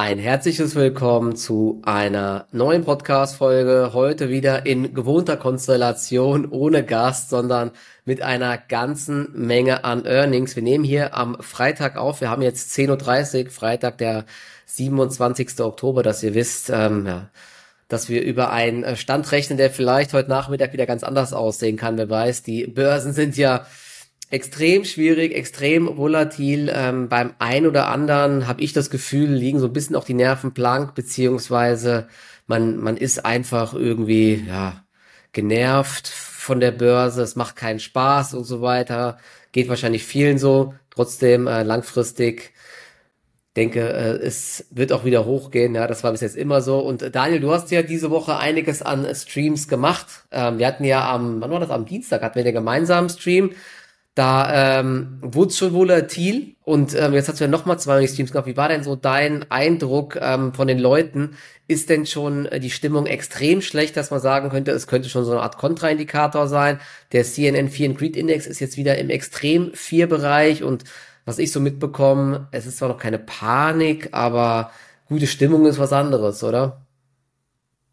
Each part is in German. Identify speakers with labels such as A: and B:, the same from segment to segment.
A: Ein herzliches Willkommen zu einer neuen Podcast-Folge. Heute wieder in gewohnter Konstellation, ohne Gast, sondern mit einer ganzen Menge an Earnings. Wir nehmen hier am Freitag auf. Wir haben jetzt 10.30 Uhr, Freitag, der 27. Oktober, dass ihr wisst, ähm, ja, dass wir über einen Stand rechnen, der vielleicht heute Nachmittag wieder ganz anders aussehen kann. Wer weiß, die Börsen sind ja extrem schwierig, extrem volatil. Ähm, beim ein oder anderen habe ich das Gefühl, liegen so ein bisschen auch die Nerven blank, beziehungsweise man, man ist einfach irgendwie, ja, genervt von der Börse, es macht keinen Spaß und so weiter. Geht wahrscheinlich vielen so. Trotzdem äh, langfristig denke, äh, es wird auch wieder hochgehen. Ja, das war bis jetzt immer so. Und äh, Daniel, du hast ja diese Woche einiges an Streams gemacht. Ähm, wir hatten ja am, wann war das? Am Dienstag hatten wir den gemeinsamen Stream. Da ähm, wurde schon volatil und ähm, jetzt hast du ja nochmal zwei Streams gemacht. Wie war denn so dein Eindruck ähm, von den Leuten? Ist denn schon äh, die Stimmung extrem schlecht, dass man sagen könnte, es könnte schon so eine Art Kontraindikator sein? Der CNN Fear and Greed Index ist jetzt wieder im extrem 4 Bereich und was ich so mitbekomme, es ist zwar noch keine Panik, aber gute Stimmung ist was anderes, oder?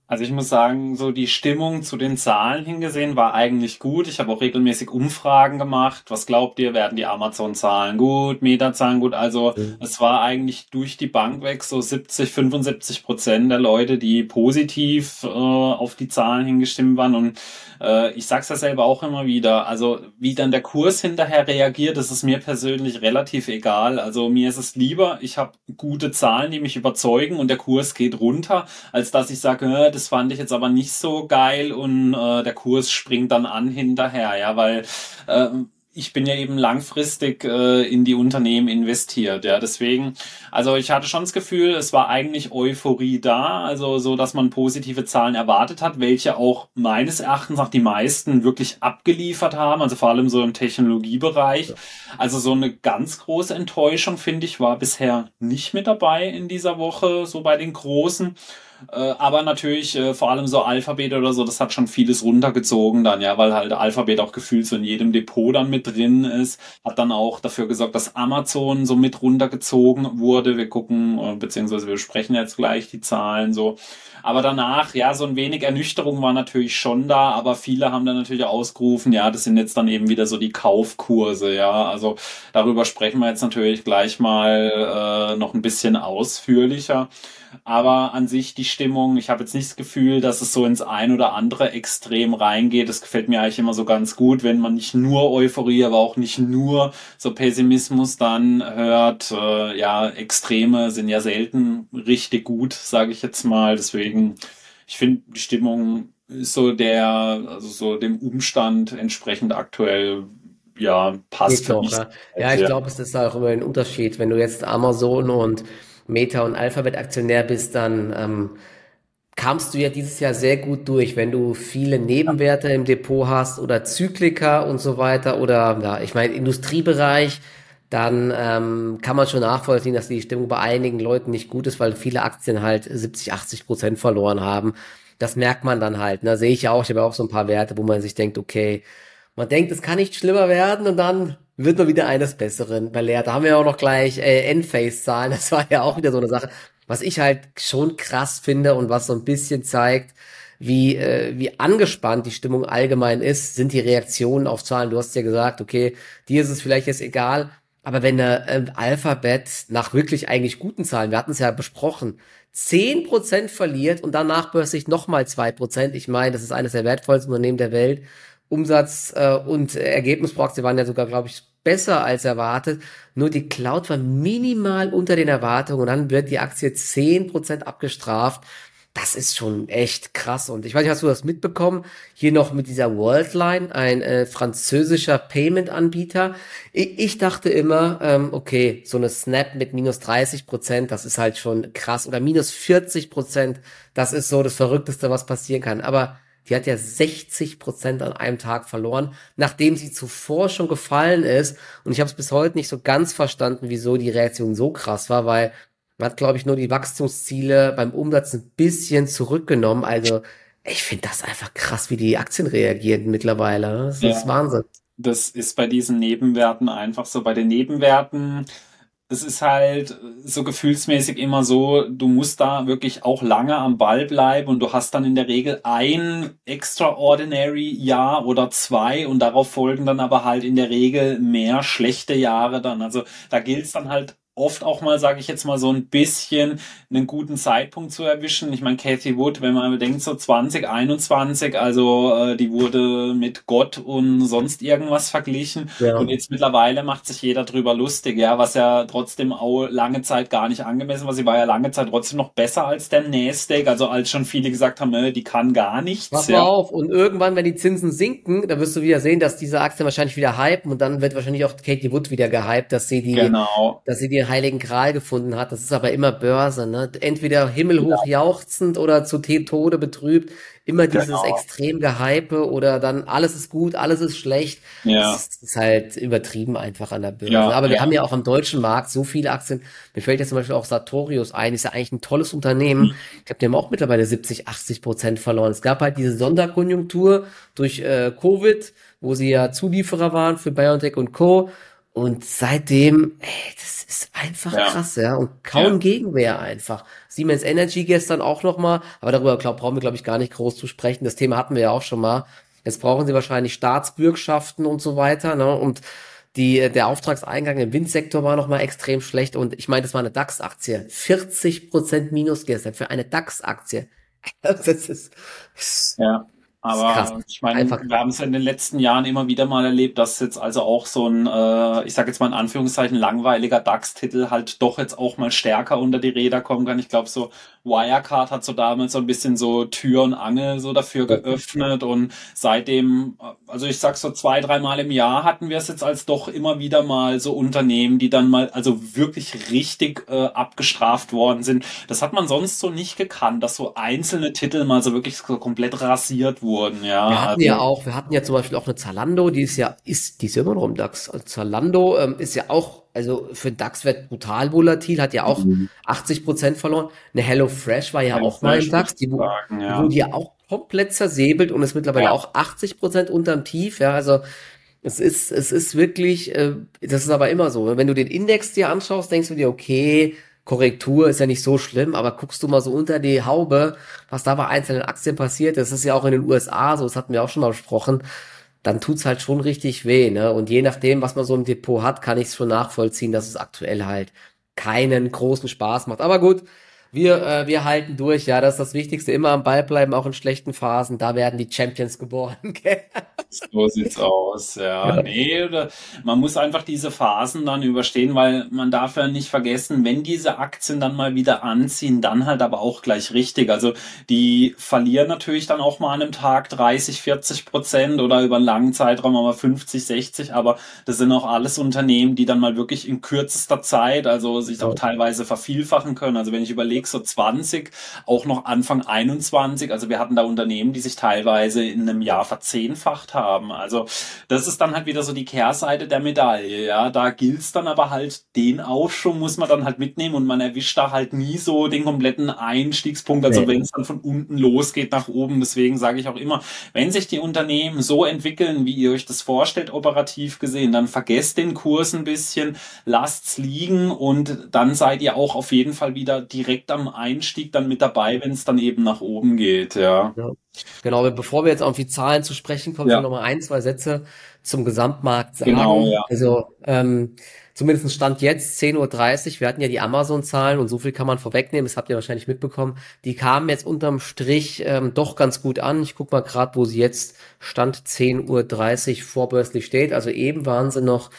B: Also ich muss sagen, so die Stimmung zu den Zahlen hingesehen war eigentlich gut. Ich habe auch regelmäßig Umfragen gemacht. Was glaubt ihr, werden die Amazon-Zahlen gut, Meta-Zahlen gut? Also mhm. es war eigentlich durch die Bank weg so 70, 75 Prozent der Leute, die positiv äh, auf die Zahlen hingestimmt waren. Und äh, ich sag's ja selber auch immer wieder. Also wie dann der Kurs hinterher reagiert, das ist mir persönlich relativ egal. Also mir ist es lieber, ich habe gute Zahlen, die mich überzeugen und der Kurs geht runter, als dass ich sage, äh, das fand ich jetzt aber nicht so geil und äh, der Kurs springt dann an hinterher, ja, weil äh, ich bin ja eben langfristig äh, in die Unternehmen investiert, ja, deswegen, also ich hatte schon das Gefühl, es war eigentlich Euphorie da, also so, dass man positive Zahlen erwartet hat, welche auch meines Erachtens auch die meisten wirklich abgeliefert haben, also vor allem so im Technologiebereich. Also so eine ganz große Enttäuschung, finde ich, war bisher nicht mit dabei in dieser Woche, so bei den großen. Äh, aber natürlich äh, vor allem so Alphabet oder so, das hat schon vieles runtergezogen dann, ja, weil halt Alphabet auch gefühlt so in jedem Depot dann mit drin ist. Hat dann auch dafür gesorgt, dass Amazon so mit runtergezogen wurde. Wir gucken, äh, beziehungsweise wir sprechen jetzt gleich die Zahlen so. Aber danach, ja, so ein wenig Ernüchterung war natürlich schon da, aber viele haben dann natürlich ausgerufen, ja, das sind jetzt dann eben wieder so die Kaufkurse, ja. Also darüber sprechen wir jetzt natürlich gleich mal äh, noch ein bisschen ausführlicher. Aber an sich die Stimmung, ich habe jetzt nicht das Gefühl, dass es so ins ein oder andere Extrem reingeht. Das gefällt mir eigentlich immer so ganz gut, wenn man nicht nur Euphorie, aber auch nicht nur so Pessimismus dann hört. Äh, ja, Extreme sind ja selten richtig gut, sage ich jetzt mal. Deswegen, ich finde die Stimmung ist so der, also so dem Umstand entsprechend aktuell ja, passt
A: für mich. Ja, ich glaube, es ist auch immer ein Unterschied, wenn du jetzt Amazon und Meta- und Alphabet-Aktionär bist, dann ähm, kamst du ja dieses Jahr sehr gut durch, wenn du viele Nebenwerte im Depot hast oder Zyklika und so weiter oder ja, ich meine Industriebereich, dann ähm, kann man schon nachvollziehen, dass die Stimmung bei einigen Leuten nicht gut ist, weil viele Aktien halt 70, 80 Prozent verloren haben. Das merkt man dann halt. Ne? Sehe ich ja auch, ich habe auch so ein paar Werte, wo man sich denkt, okay, man denkt, es kann nicht schlimmer werden und dann wird man wieder eines Besseren belehrt. Da haben wir ja auch noch gleich äh, Endphase-Zahlen. Das war ja auch wieder so eine Sache, was ich halt schon krass finde und was so ein bisschen zeigt, wie, äh, wie angespannt die Stimmung allgemein ist, sind die Reaktionen auf Zahlen. Du hast ja gesagt, okay, dir ist es vielleicht jetzt egal, aber wenn äh, Alphabet nach wirklich eigentlich guten Zahlen, wir hatten es ja besprochen, zehn Prozent verliert und danach plötzlich nochmal zwei Prozent. Ich meine, das ist eines der wertvollsten Unternehmen der Welt Umsatz äh, und Ergebnis pro Aktie waren ja sogar, glaube ich, besser als erwartet. Nur die Cloud war minimal unter den Erwartungen und dann wird die Aktie zehn Prozent abgestraft. Das ist schon echt krass. Und ich weiß nicht, hast du das mitbekommen? Hier noch mit dieser Worldline, ein äh, französischer Payment-Anbieter. Ich, ich, dachte immer, ähm, okay, so eine Snap mit minus 30 Prozent, das ist halt schon krass. Oder minus 40 Prozent, das ist so das Verrückteste, was passieren kann. Aber die hat ja 60 Prozent an einem Tag verloren, nachdem sie zuvor schon gefallen ist. Und ich habe es bis heute nicht so ganz verstanden, wieso die Reaktion so krass war, weil man hat, glaube ich, nur die Wachstumsziele beim Umsatz ein bisschen zurückgenommen. Also ich finde das einfach krass, wie die Aktien reagieren mittlerweile. Das ja, ist Wahnsinn.
B: Das ist bei diesen Nebenwerten einfach so. Bei den Nebenwerten es ist halt so gefühlsmäßig immer so, du musst da wirklich auch lange am Ball bleiben und du hast dann in der Regel ein extraordinary Jahr oder zwei und darauf folgen dann aber halt in der Regel mehr schlechte Jahre dann. Also da gilt es dann halt oft auch mal, sage ich jetzt mal, so ein bisschen einen guten Zeitpunkt zu erwischen. Ich meine, Cathy Wood, wenn man bedenkt, so 2021, also äh, die wurde mit Gott und sonst irgendwas verglichen. Ja. Und jetzt mittlerweile macht sich jeder drüber lustig, ja, was ja trotzdem auch lange Zeit gar nicht angemessen war. Sie war ja lange Zeit trotzdem noch besser als der Nasdaq, also als schon viele gesagt haben, äh, die kann gar nichts.
A: Pass mal auf, und irgendwann, wenn die Zinsen sinken, da wirst du wieder sehen, dass diese Aktien wahrscheinlich wieder hypen und dann wird wahrscheinlich auch Katie Wood wieder gehypt, dass sie die, genau. dass sie die heiligen Gral gefunden hat. Das ist aber immer Börse, ne? Entweder himmelhoch ja. jauchzend oder zu Tode betrübt. Immer dieses genau. extrem Gehype oder dann alles ist gut, alles ist schlecht. Ja. Das ist, ist halt übertrieben einfach an der Börse. Ja, aber wir ja. haben ja auch am deutschen Markt so viele Aktien. Mir fällt jetzt zum Beispiel auch Sartorius ein, ist ja eigentlich ein tolles Unternehmen. Mhm. Ich glaube, die haben auch mittlerweile 70, 80 Prozent verloren. Es gab halt diese Sonderkonjunktur durch äh, Covid, wo sie ja Zulieferer waren für BioNTech und Co. Und seitdem, ey, das ist einfach ja. krass, ja. Und kaum ja. Gegenwehr einfach. Siemens Energy gestern auch nochmal, aber darüber glaub, brauchen wir, glaube ich, gar nicht groß zu sprechen. Das Thema hatten wir ja auch schon mal. Jetzt brauchen sie wahrscheinlich Staatsbürgschaften und so weiter, ne? Und die, der Auftragseingang im Windsektor war nochmal extrem schlecht. Und ich meine, das war eine DAX-Aktie. 40 Prozent Minus gestern für eine DAX-Aktie. Das
B: ist, ja. Aber ich meine, wir haben es in den letzten Jahren immer wieder mal erlebt, dass jetzt also auch so ein, äh, ich sage jetzt mal in Anführungszeichen, langweiliger DAX-Titel halt doch jetzt auch mal stärker unter die Räder kommen kann. Ich glaube, so Wirecard hat so damals so ein bisschen so Tür und Angel so dafür geöffnet und seitdem, also ich sag so zwei, dreimal im Jahr hatten wir es jetzt als doch immer wieder mal so Unternehmen, die dann mal also wirklich richtig äh, abgestraft worden sind. Das hat man sonst so nicht gekannt, dass so einzelne Titel mal so wirklich so komplett rasiert wurden, ja.
A: Wir hatten also, ja auch, wir hatten ja zum Beispiel auch eine Zalando, die ist ja, ist, die ist ja immer noch im DAX. Also Zalando ähm, ist ja auch also für den DAX-Wert brutal volatil, hat ja auch mhm. 80 Prozent verloren. Eine Hello Fresh war ja Hello auch mal im DAX, die, sagen, ja. wurde ja auch komplett zersäbelt und ist mittlerweile ja. auch 80 Prozent unterm Tief. Ja, also es ist, es ist wirklich, äh, das ist aber immer so. Wenn du den Index dir anschaust, denkst du dir, okay, Korrektur ist ja nicht so schlimm, aber guckst du mal so unter die Haube, was da bei einzelnen Aktien passiert, das ist ja auch in den USA so, das hatten wir auch schon mal besprochen dann tut's halt schon richtig weh, ne? Und je nachdem, was man so im Depot hat, kann ich es schon nachvollziehen, dass es aktuell halt keinen großen Spaß macht. Aber gut, wir, äh, wir halten durch, ja, das ist das Wichtigste. Immer am Ball bleiben, auch in schlechten Phasen. Da werden die Champions geboren.
B: so sieht's aus, ja. ja. Nee, man muss einfach diese Phasen dann überstehen, weil man darf ja nicht vergessen, wenn diese Aktien dann mal wieder anziehen, dann halt aber auch gleich richtig. Also die verlieren natürlich dann auch mal an einem Tag 30, 40 Prozent oder über einen langen Zeitraum aber 50, 60, aber das sind auch alles Unternehmen, die dann mal wirklich in kürzester Zeit, also sich auch teilweise vervielfachen können. Also wenn ich überlege, 20, auch noch Anfang 21. Also wir hatten da Unternehmen, die sich teilweise in einem Jahr verzehnfacht haben. Also das ist dann halt wieder so die Kehrseite der Medaille. Ja, da gilt's dann aber halt den Aufschwung muss man dann halt mitnehmen und man erwischt da halt nie so den kompletten Einstiegspunkt. Also nee. wenn es dann von unten losgeht nach oben. Deswegen sage ich auch immer, wenn sich die Unternehmen so entwickeln, wie ihr euch das vorstellt, operativ gesehen, dann vergesst den Kurs ein bisschen, lasst's liegen und dann seid ihr auch auf jeden Fall wieder direkt am Einstieg dann mit dabei, wenn es dann eben nach oben geht, ja. ja.
A: Genau, bevor wir jetzt auf die Zahlen zu sprechen kommen, ja. noch mal ein, zwei Sätze zum Gesamtmarkt sagen. Genau, ja. Also ähm, zumindest Stand jetzt 10.30 Uhr, wir hatten ja die Amazon-Zahlen und so viel kann man vorwegnehmen, das habt ihr wahrscheinlich mitbekommen. Die kamen jetzt unterm Strich ähm, doch ganz gut an. Ich guck mal gerade, wo sie jetzt Stand 10.30 Uhr vorbörslich steht. Also eben waren sie noch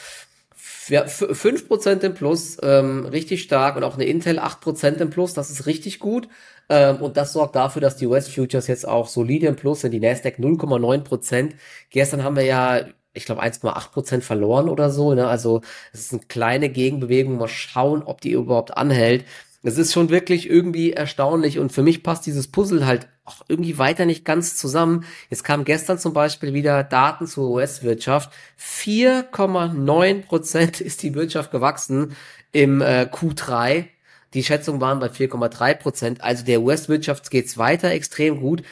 A: 5% im Plus, ähm, richtig stark und auch eine Intel 8% im Plus, das ist richtig gut. Ähm, und das sorgt dafür, dass die US Futures jetzt auch solide im Plus sind, die Nasdaq 0,9%. Gestern haben wir ja ich glaube 1,8% verloren oder so. Ne? Also es ist eine kleine Gegenbewegung. Mal schauen, ob die überhaupt anhält. Es ist schon wirklich irgendwie erstaunlich und für mich passt dieses Puzzle halt auch irgendwie weiter nicht ganz zusammen. Jetzt kam gestern zum Beispiel wieder Daten zur US-Wirtschaft. 4,9 Prozent ist die Wirtschaft gewachsen im äh, Q3. Die Schätzungen waren bei 4,3 Prozent. Also der US-Wirtschaft geht's weiter extrem gut.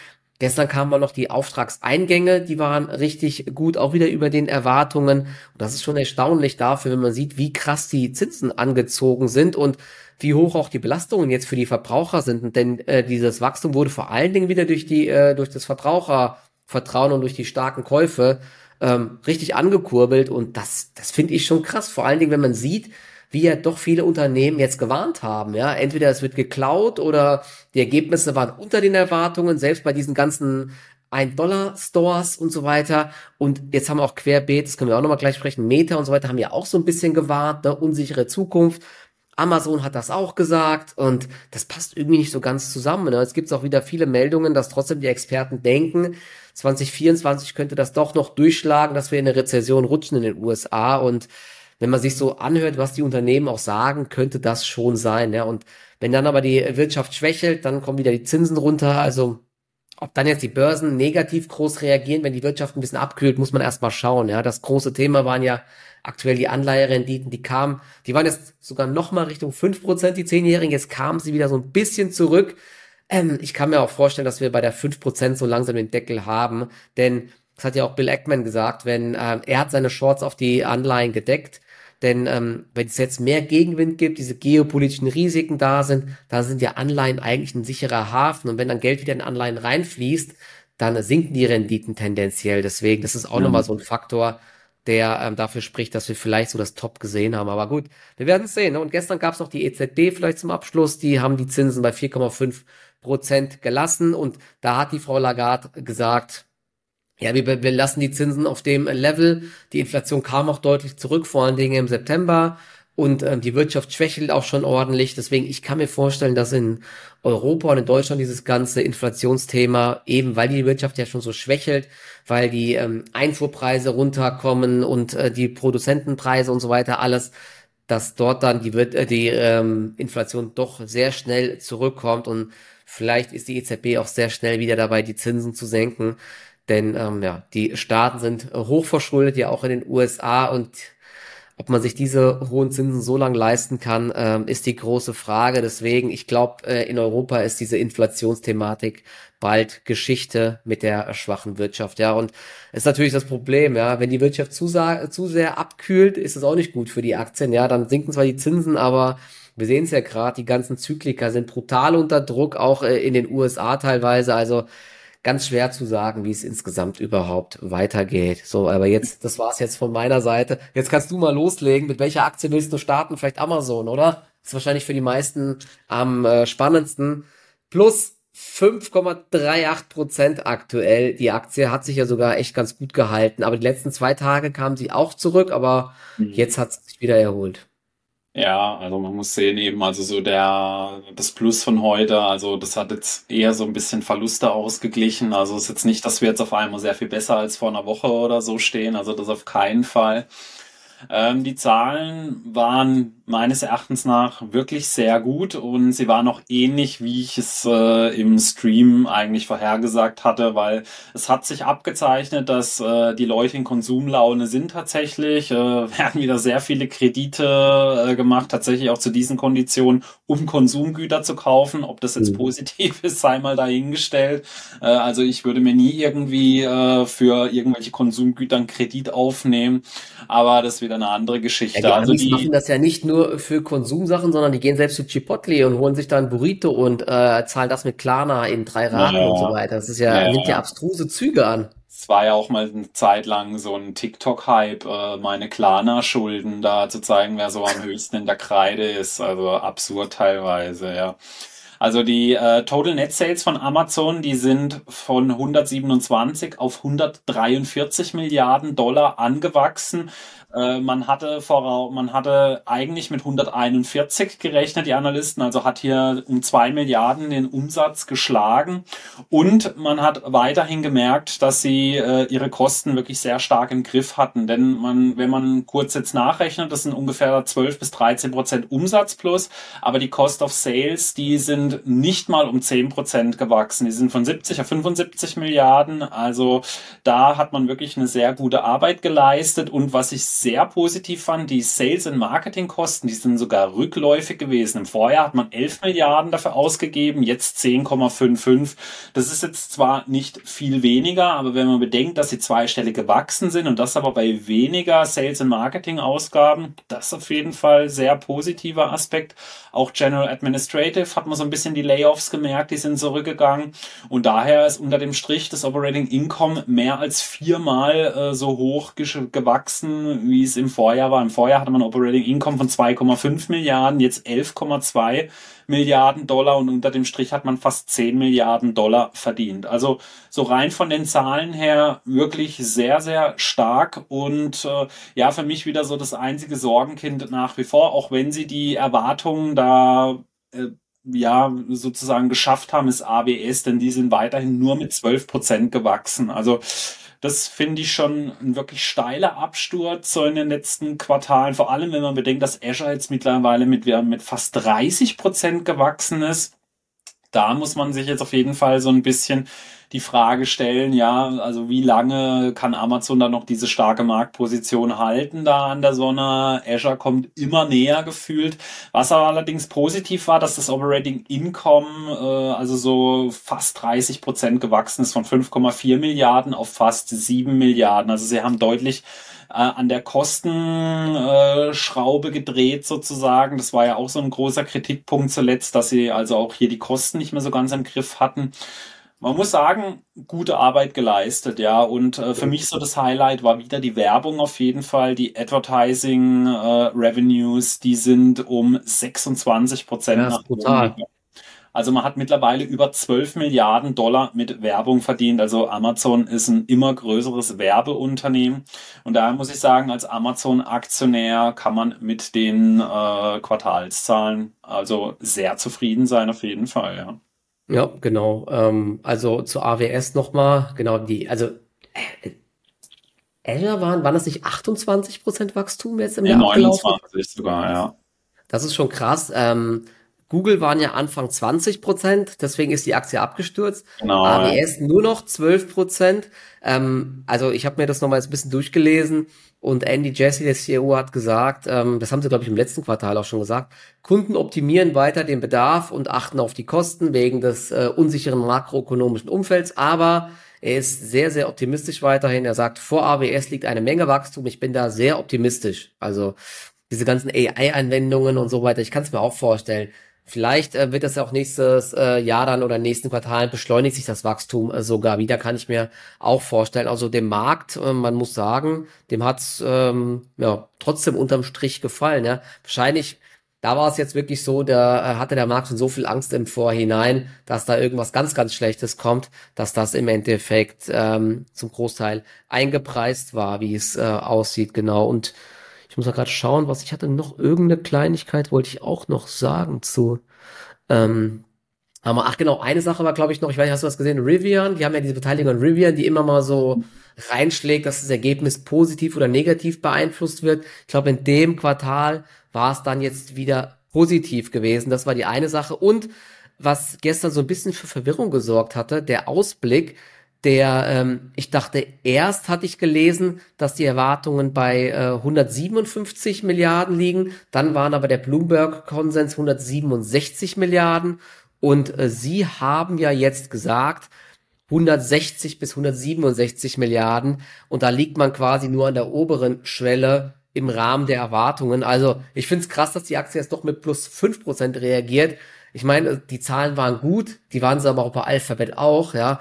A: Gestern kamen mal noch die Auftragseingänge, die waren richtig gut, auch wieder über den Erwartungen. Und das ist schon erstaunlich dafür, wenn man sieht, wie krass die Zinsen angezogen sind und wie hoch auch die Belastungen jetzt für die Verbraucher sind. Denn äh, dieses Wachstum wurde vor allen Dingen wieder durch die äh, durch das Verbrauchervertrauen und durch die starken Käufe ähm, richtig angekurbelt. Und das das finde ich schon krass. Vor allen Dingen, wenn man sieht, wie ja doch viele Unternehmen jetzt gewarnt haben. Ja, entweder es wird geklaut oder die Ergebnisse waren unter den Erwartungen, selbst bei diesen ganzen 1-Dollar-Stores und so weiter. Und jetzt haben auch Querbeet, das können wir auch nochmal gleich sprechen, Meta und so weiter haben ja auch so ein bisschen gewarnt, ne? unsichere Zukunft. Amazon hat das auch gesagt und das passt irgendwie nicht so ganz zusammen. Ne? Es gibt auch wieder viele Meldungen, dass trotzdem die Experten denken, 2024 könnte das doch noch durchschlagen, dass wir in eine Rezession rutschen in den USA und wenn man sich so anhört, was die Unternehmen auch sagen, könnte das schon sein. Ja? Und wenn dann aber die Wirtschaft schwächelt, dann kommen wieder die Zinsen runter. Also ob dann jetzt die Börsen negativ groß reagieren, wenn die Wirtschaft ein bisschen abkühlt, muss man erstmal schauen. Ja, das große Thema waren ja aktuell die Anleiherenditen, die kamen, die waren jetzt sogar noch mal Richtung fünf Prozent, die Zehnjährigen, jetzt kamen sie wieder so ein bisschen zurück. Ähm, ich kann mir auch vorstellen, dass wir bei der fünf Prozent so langsam den Deckel haben, denn das hat ja auch Bill Ackman gesagt, wenn ähm, er hat seine Shorts auf die Anleihen gedeckt, denn ähm, wenn es jetzt mehr Gegenwind gibt, diese geopolitischen Risiken da sind, da sind ja Anleihen eigentlich ein sicherer Hafen. Und wenn dann Geld wieder in Anleihen reinfließt, dann sinken die Renditen tendenziell. Deswegen, das ist auch ja. nochmal so ein Faktor, der ähm, dafür spricht, dass wir vielleicht so das Top gesehen haben. Aber gut, wir werden es sehen. Ne? Und gestern gab es noch die EZB vielleicht zum Abschluss. Die haben die Zinsen bei 4,5 Prozent gelassen. Und da hat die Frau Lagarde gesagt, ja, wir, wir lassen die Zinsen auf dem Level. Die Inflation kam auch deutlich zurück, vor allen Dingen im September. Und ähm, die Wirtschaft schwächelt auch schon ordentlich. Deswegen, ich kann mir vorstellen, dass in Europa und in Deutschland dieses ganze Inflationsthema, eben weil die Wirtschaft ja schon so schwächelt, weil die ähm, Einfuhrpreise runterkommen und äh, die Produzentenpreise und so weiter, alles, dass dort dann die, äh, die ähm, Inflation doch sehr schnell zurückkommt. Und vielleicht ist die EZB auch sehr schnell wieder dabei, die Zinsen zu senken. Denn ähm, ja, die Staaten sind hochverschuldet, ja auch in den USA und ob man sich diese hohen Zinsen so lange leisten kann, ähm, ist die große Frage. Deswegen, ich glaube, äh, in Europa ist diese Inflationsthematik bald Geschichte mit der schwachen Wirtschaft. Ja, und ist natürlich das Problem, ja, wenn die Wirtschaft zu, zu sehr abkühlt, ist es auch nicht gut für die Aktien. Ja, dann sinken zwar die Zinsen, aber wir sehen es ja gerade, die ganzen Zyklika sind brutal unter Druck, auch äh, in den USA teilweise. Also ganz schwer zu sagen, wie es insgesamt überhaupt weitergeht. So, aber jetzt, das war's jetzt von meiner Seite. Jetzt kannst du mal loslegen. Mit welcher Aktie willst du starten? Vielleicht Amazon, oder? Das ist wahrscheinlich für die meisten am äh, spannendsten. Plus 5,38 Prozent aktuell. Die Aktie hat sich ja sogar echt ganz gut gehalten. Aber die letzten zwei Tage kam sie auch zurück, aber mhm. jetzt hat sie sich wieder erholt.
B: Ja, also man muss sehen eben, also so der, das Plus von heute, also das hat jetzt eher so ein bisschen Verluste ausgeglichen. Also es ist jetzt nicht, dass wir jetzt auf einmal sehr viel besser als vor einer Woche oder so stehen. Also das auf keinen Fall. Ähm, die Zahlen waren meines Erachtens nach wirklich sehr gut und sie waren auch ähnlich, wie ich es äh, im Stream eigentlich vorhergesagt hatte, weil es hat sich abgezeichnet, dass äh, die Leute in Konsumlaune sind tatsächlich, äh, werden wieder sehr viele Kredite äh, gemacht, tatsächlich auch zu diesen Konditionen, um Konsumgüter zu kaufen. Ob das jetzt mhm. positiv ist, sei mal dahingestellt. Äh, also ich würde mir nie irgendwie äh, für irgendwelche Konsumgüter einen Kredit aufnehmen, aber das ist wieder eine andere Geschichte.
A: Ja, die also die machen das ja nicht nur für Konsumsachen, sondern die gehen selbst zu Chipotle und holen sich da ein Burrito und äh, zahlen das mit Klarna in drei Raten ja, und so weiter. Das ist ja, ja, nimmt ja abstruse Züge an.
B: Es war ja auch mal eine Zeit lang so ein TikTok-Hype, äh, meine Klarna-Schulden da zu zeigen, wer so am höchsten in der Kreide ist. Also absurd teilweise, ja. Also die äh, Total Net Sales von Amazon, die sind von 127 auf 143 Milliarden Dollar angewachsen. Äh, man hatte voraus, man hatte eigentlich mit 141 gerechnet, die Analysten, also hat hier um zwei Milliarden den Umsatz geschlagen. Und man hat weiterhin gemerkt, dass sie äh, ihre Kosten wirklich sehr stark im Griff hatten. Denn man, wenn man kurz jetzt nachrechnet, das sind ungefähr 12 bis 13 Prozent Umsatz plus, aber die Cost of Sales, die sind nicht mal um 10 Prozent gewachsen. Die sind von 70 auf 75 Milliarden. Also da hat man wirklich eine sehr gute Arbeit geleistet. Und was ich sehr positiv fand, die Sales- und Marketingkosten, die sind sogar rückläufig gewesen. Im Vorjahr hat man 11 Milliarden dafür ausgegeben, jetzt 10,55. Das ist jetzt zwar nicht viel weniger, aber wenn man bedenkt, dass sie zweistellig gewachsen sind und das aber bei weniger Sales- und Marketing-Ausgaben, das ist auf jeden Fall sehr positiver Aspekt. Auch General Administrative hat man so ein bisschen die Layoffs gemerkt, die sind zurückgegangen. Und daher ist unter dem Strich das Operating Income mehr als viermal äh, so hoch gewachsen, wie es im Vorjahr war. Im Vorjahr hatte man Operating Income von 2,5 Milliarden, jetzt 11,2 Milliarden Dollar und unter dem Strich hat man fast 10 Milliarden Dollar verdient. Also so rein von den Zahlen her wirklich sehr, sehr stark und äh, ja, für mich wieder so das einzige Sorgenkind nach wie vor, auch wenn sie die Erwartungen da äh, ja, sozusagen geschafft haben, ist AWS, denn die sind weiterhin nur mit 12 Prozent gewachsen. Also das finde ich schon ein wirklich steiler Absturz so in den letzten Quartalen. Vor allem, wenn man bedenkt, dass Azure jetzt mittlerweile mit, mit fast 30 Prozent gewachsen ist. Da muss man sich jetzt auf jeden Fall so ein bisschen die Frage stellen, ja, also wie lange kann Amazon da noch diese starke Marktposition halten da an der Sonne? Azure kommt immer näher gefühlt. Was aber allerdings positiv war, dass das Operating Income äh, also so fast 30 Prozent gewachsen ist von 5,4 Milliarden auf fast 7 Milliarden. Also sie haben deutlich an der Kostenschraube äh, gedreht sozusagen. Das war ja auch so ein großer Kritikpunkt zuletzt, dass sie also auch hier die Kosten nicht mehr so ganz im Griff hatten man muss sagen, gute Arbeit geleistet, ja. Und äh, für mich so das Highlight war wieder die Werbung auf jeden Fall. Die Advertising äh, Revenues, die sind um 26 Prozent
A: ja, nach brutal.
B: Also man hat mittlerweile über 12 Milliarden Dollar mit Werbung verdient. Also Amazon ist ein immer größeres Werbeunternehmen. Und daher muss ich sagen, als Amazon-Aktionär kann man mit den äh, Quartalszahlen also sehr zufrieden sein, auf jeden Fall, ja.
A: Ja, genau. Ähm, also zu AWS nochmal, genau die, also äh, Azure waren, waren das nicht 28% Wachstum jetzt im
B: Jahr 29 sogar, ja.
A: Das ist schon krass. Ähm, Google waren ja Anfang 20 Prozent, deswegen ist die Aktie abgestürzt. Genau, AWS ja. nur noch 12 Prozent. Ähm, also ich habe mir das nochmal ein bisschen durchgelesen und Andy Jesse, der CEO, hat gesagt, ähm, das haben sie, glaube ich, im letzten Quartal auch schon gesagt, Kunden optimieren weiter den Bedarf und achten auf die Kosten wegen des äh, unsicheren makroökonomischen Umfelds, aber er ist sehr, sehr optimistisch weiterhin. Er sagt, vor AWS liegt eine Menge Wachstum. Ich bin da sehr optimistisch. Also diese ganzen AI-Anwendungen und so weiter, ich kann es mir auch vorstellen. Vielleicht äh, wird das ja auch nächstes äh, Jahr dann oder nächsten Quartal beschleunigt sich das Wachstum äh, sogar wieder, kann ich mir auch vorstellen. Also dem Markt, äh, man muss sagen, dem hat's ähm, ja trotzdem unterm Strich gefallen. Ja. Wahrscheinlich, da war es jetzt wirklich so, da äh, hatte der Markt schon so viel Angst im Vorhinein, dass da irgendwas ganz, ganz Schlechtes kommt, dass das im Endeffekt ähm, zum Großteil eingepreist war, wie es äh, aussieht, genau. Und ich muss mal gerade schauen, was ich hatte noch irgendeine Kleinigkeit wollte ich auch noch sagen zu. Ähm, aber ach genau, eine Sache war glaube ich noch, ich weiß nicht, hast du was gesehen? Rivian, die haben ja diese Beteiligung an Rivian, die immer mal so reinschlägt, dass das Ergebnis positiv oder negativ beeinflusst wird. Ich glaube, in dem Quartal war es dann jetzt wieder positiv gewesen. Das war die eine Sache. Und was gestern so ein bisschen für Verwirrung gesorgt hatte, der Ausblick, der, ähm, ich dachte, erst hatte ich gelesen, dass die Erwartungen bei äh, 157 Milliarden liegen, dann waren aber der Bloomberg-Konsens 167 Milliarden und äh, sie haben ja jetzt gesagt, 160 bis 167 Milliarden und da liegt man quasi nur an der oberen Schwelle im Rahmen der Erwartungen. Also ich finde es krass, dass die Aktie jetzt doch mit plus fünf Prozent reagiert. Ich meine, die Zahlen waren gut, die waren sie aber auch bei Alphabet auch, ja.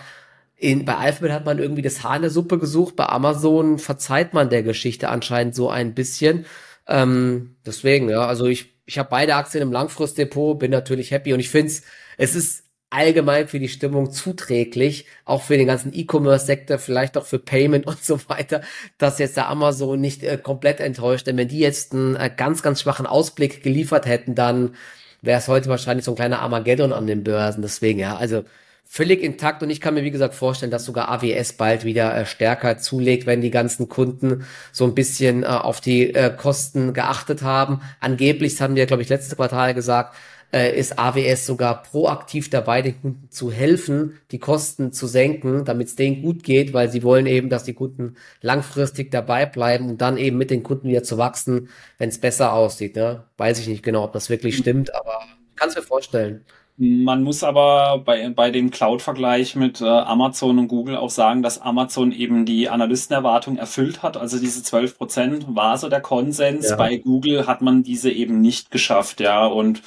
A: In, bei Alphabet hat man irgendwie das Haar in der Suppe gesucht, bei Amazon verzeiht man der Geschichte anscheinend so ein bisschen. Ähm, deswegen, ja, also ich, ich habe beide Aktien im Langfristdepot, bin natürlich happy und ich finde es, es ist allgemein für die Stimmung zuträglich, auch für den ganzen E-Commerce-Sektor, vielleicht auch für Payment und so weiter, dass jetzt der Amazon nicht äh, komplett enttäuscht. Denn wenn die jetzt einen äh, ganz, ganz schwachen Ausblick geliefert hätten, dann wäre es heute wahrscheinlich so ein kleiner Armageddon an den Börsen. Deswegen, ja, also völlig intakt und ich kann mir wie gesagt vorstellen, dass sogar AWS bald wieder äh, stärker zulegt, wenn die ganzen Kunden so ein bisschen äh, auf die äh, Kosten geachtet haben. Angeblich, das haben wir glaube ich letztes Quartal gesagt, äh, ist AWS sogar proaktiv dabei, den Kunden zu helfen, die Kosten zu senken, damit es denen gut geht, weil sie wollen eben, dass die Kunden langfristig dabei bleiben und dann eben mit den Kunden wieder zu wachsen, wenn es besser aussieht. Ne? Weiß ich nicht genau, ob das wirklich stimmt, aber kann es mir vorstellen.
B: Man muss aber bei, bei dem Cloud-Vergleich mit äh, Amazon und Google auch sagen, dass Amazon eben die Analystenerwartung erfüllt hat. Also diese 12 Prozent war so der Konsens. Ja. Bei Google hat man diese eben nicht geschafft, ja. Und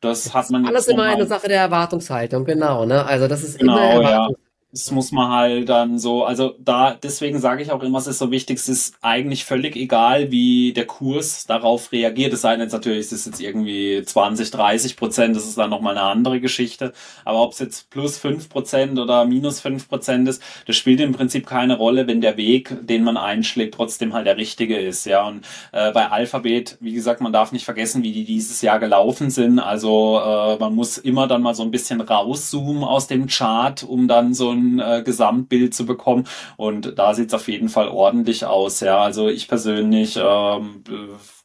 B: das hat man.
A: Alles immer eine Sache der Erwartungshaltung, genau, ne? Also das ist genau, immer Erwartungshaltung.
B: Ja das muss man halt dann so, also da, deswegen sage ich auch immer, es ist so wichtig, es ist eigentlich völlig egal, wie der Kurs darauf reagiert. Es sei denn jetzt natürlich, es ist jetzt irgendwie 20, 30 Prozent, das ist dann nochmal eine andere Geschichte. Aber ob es jetzt plus 5 Prozent oder minus 5 Prozent ist, das spielt im Prinzip keine Rolle, wenn der Weg, den man einschlägt, trotzdem halt der richtige ist. Ja, und äh, bei Alphabet, wie gesagt, man darf nicht vergessen, wie die dieses Jahr gelaufen sind. Also äh, man muss immer dann mal so ein bisschen rauszoomen aus dem Chart, um dann so ein ein äh, Gesamtbild zu bekommen. Und da sieht es auf jeden Fall ordentlich aus. Ja, also ich persönlich ähm,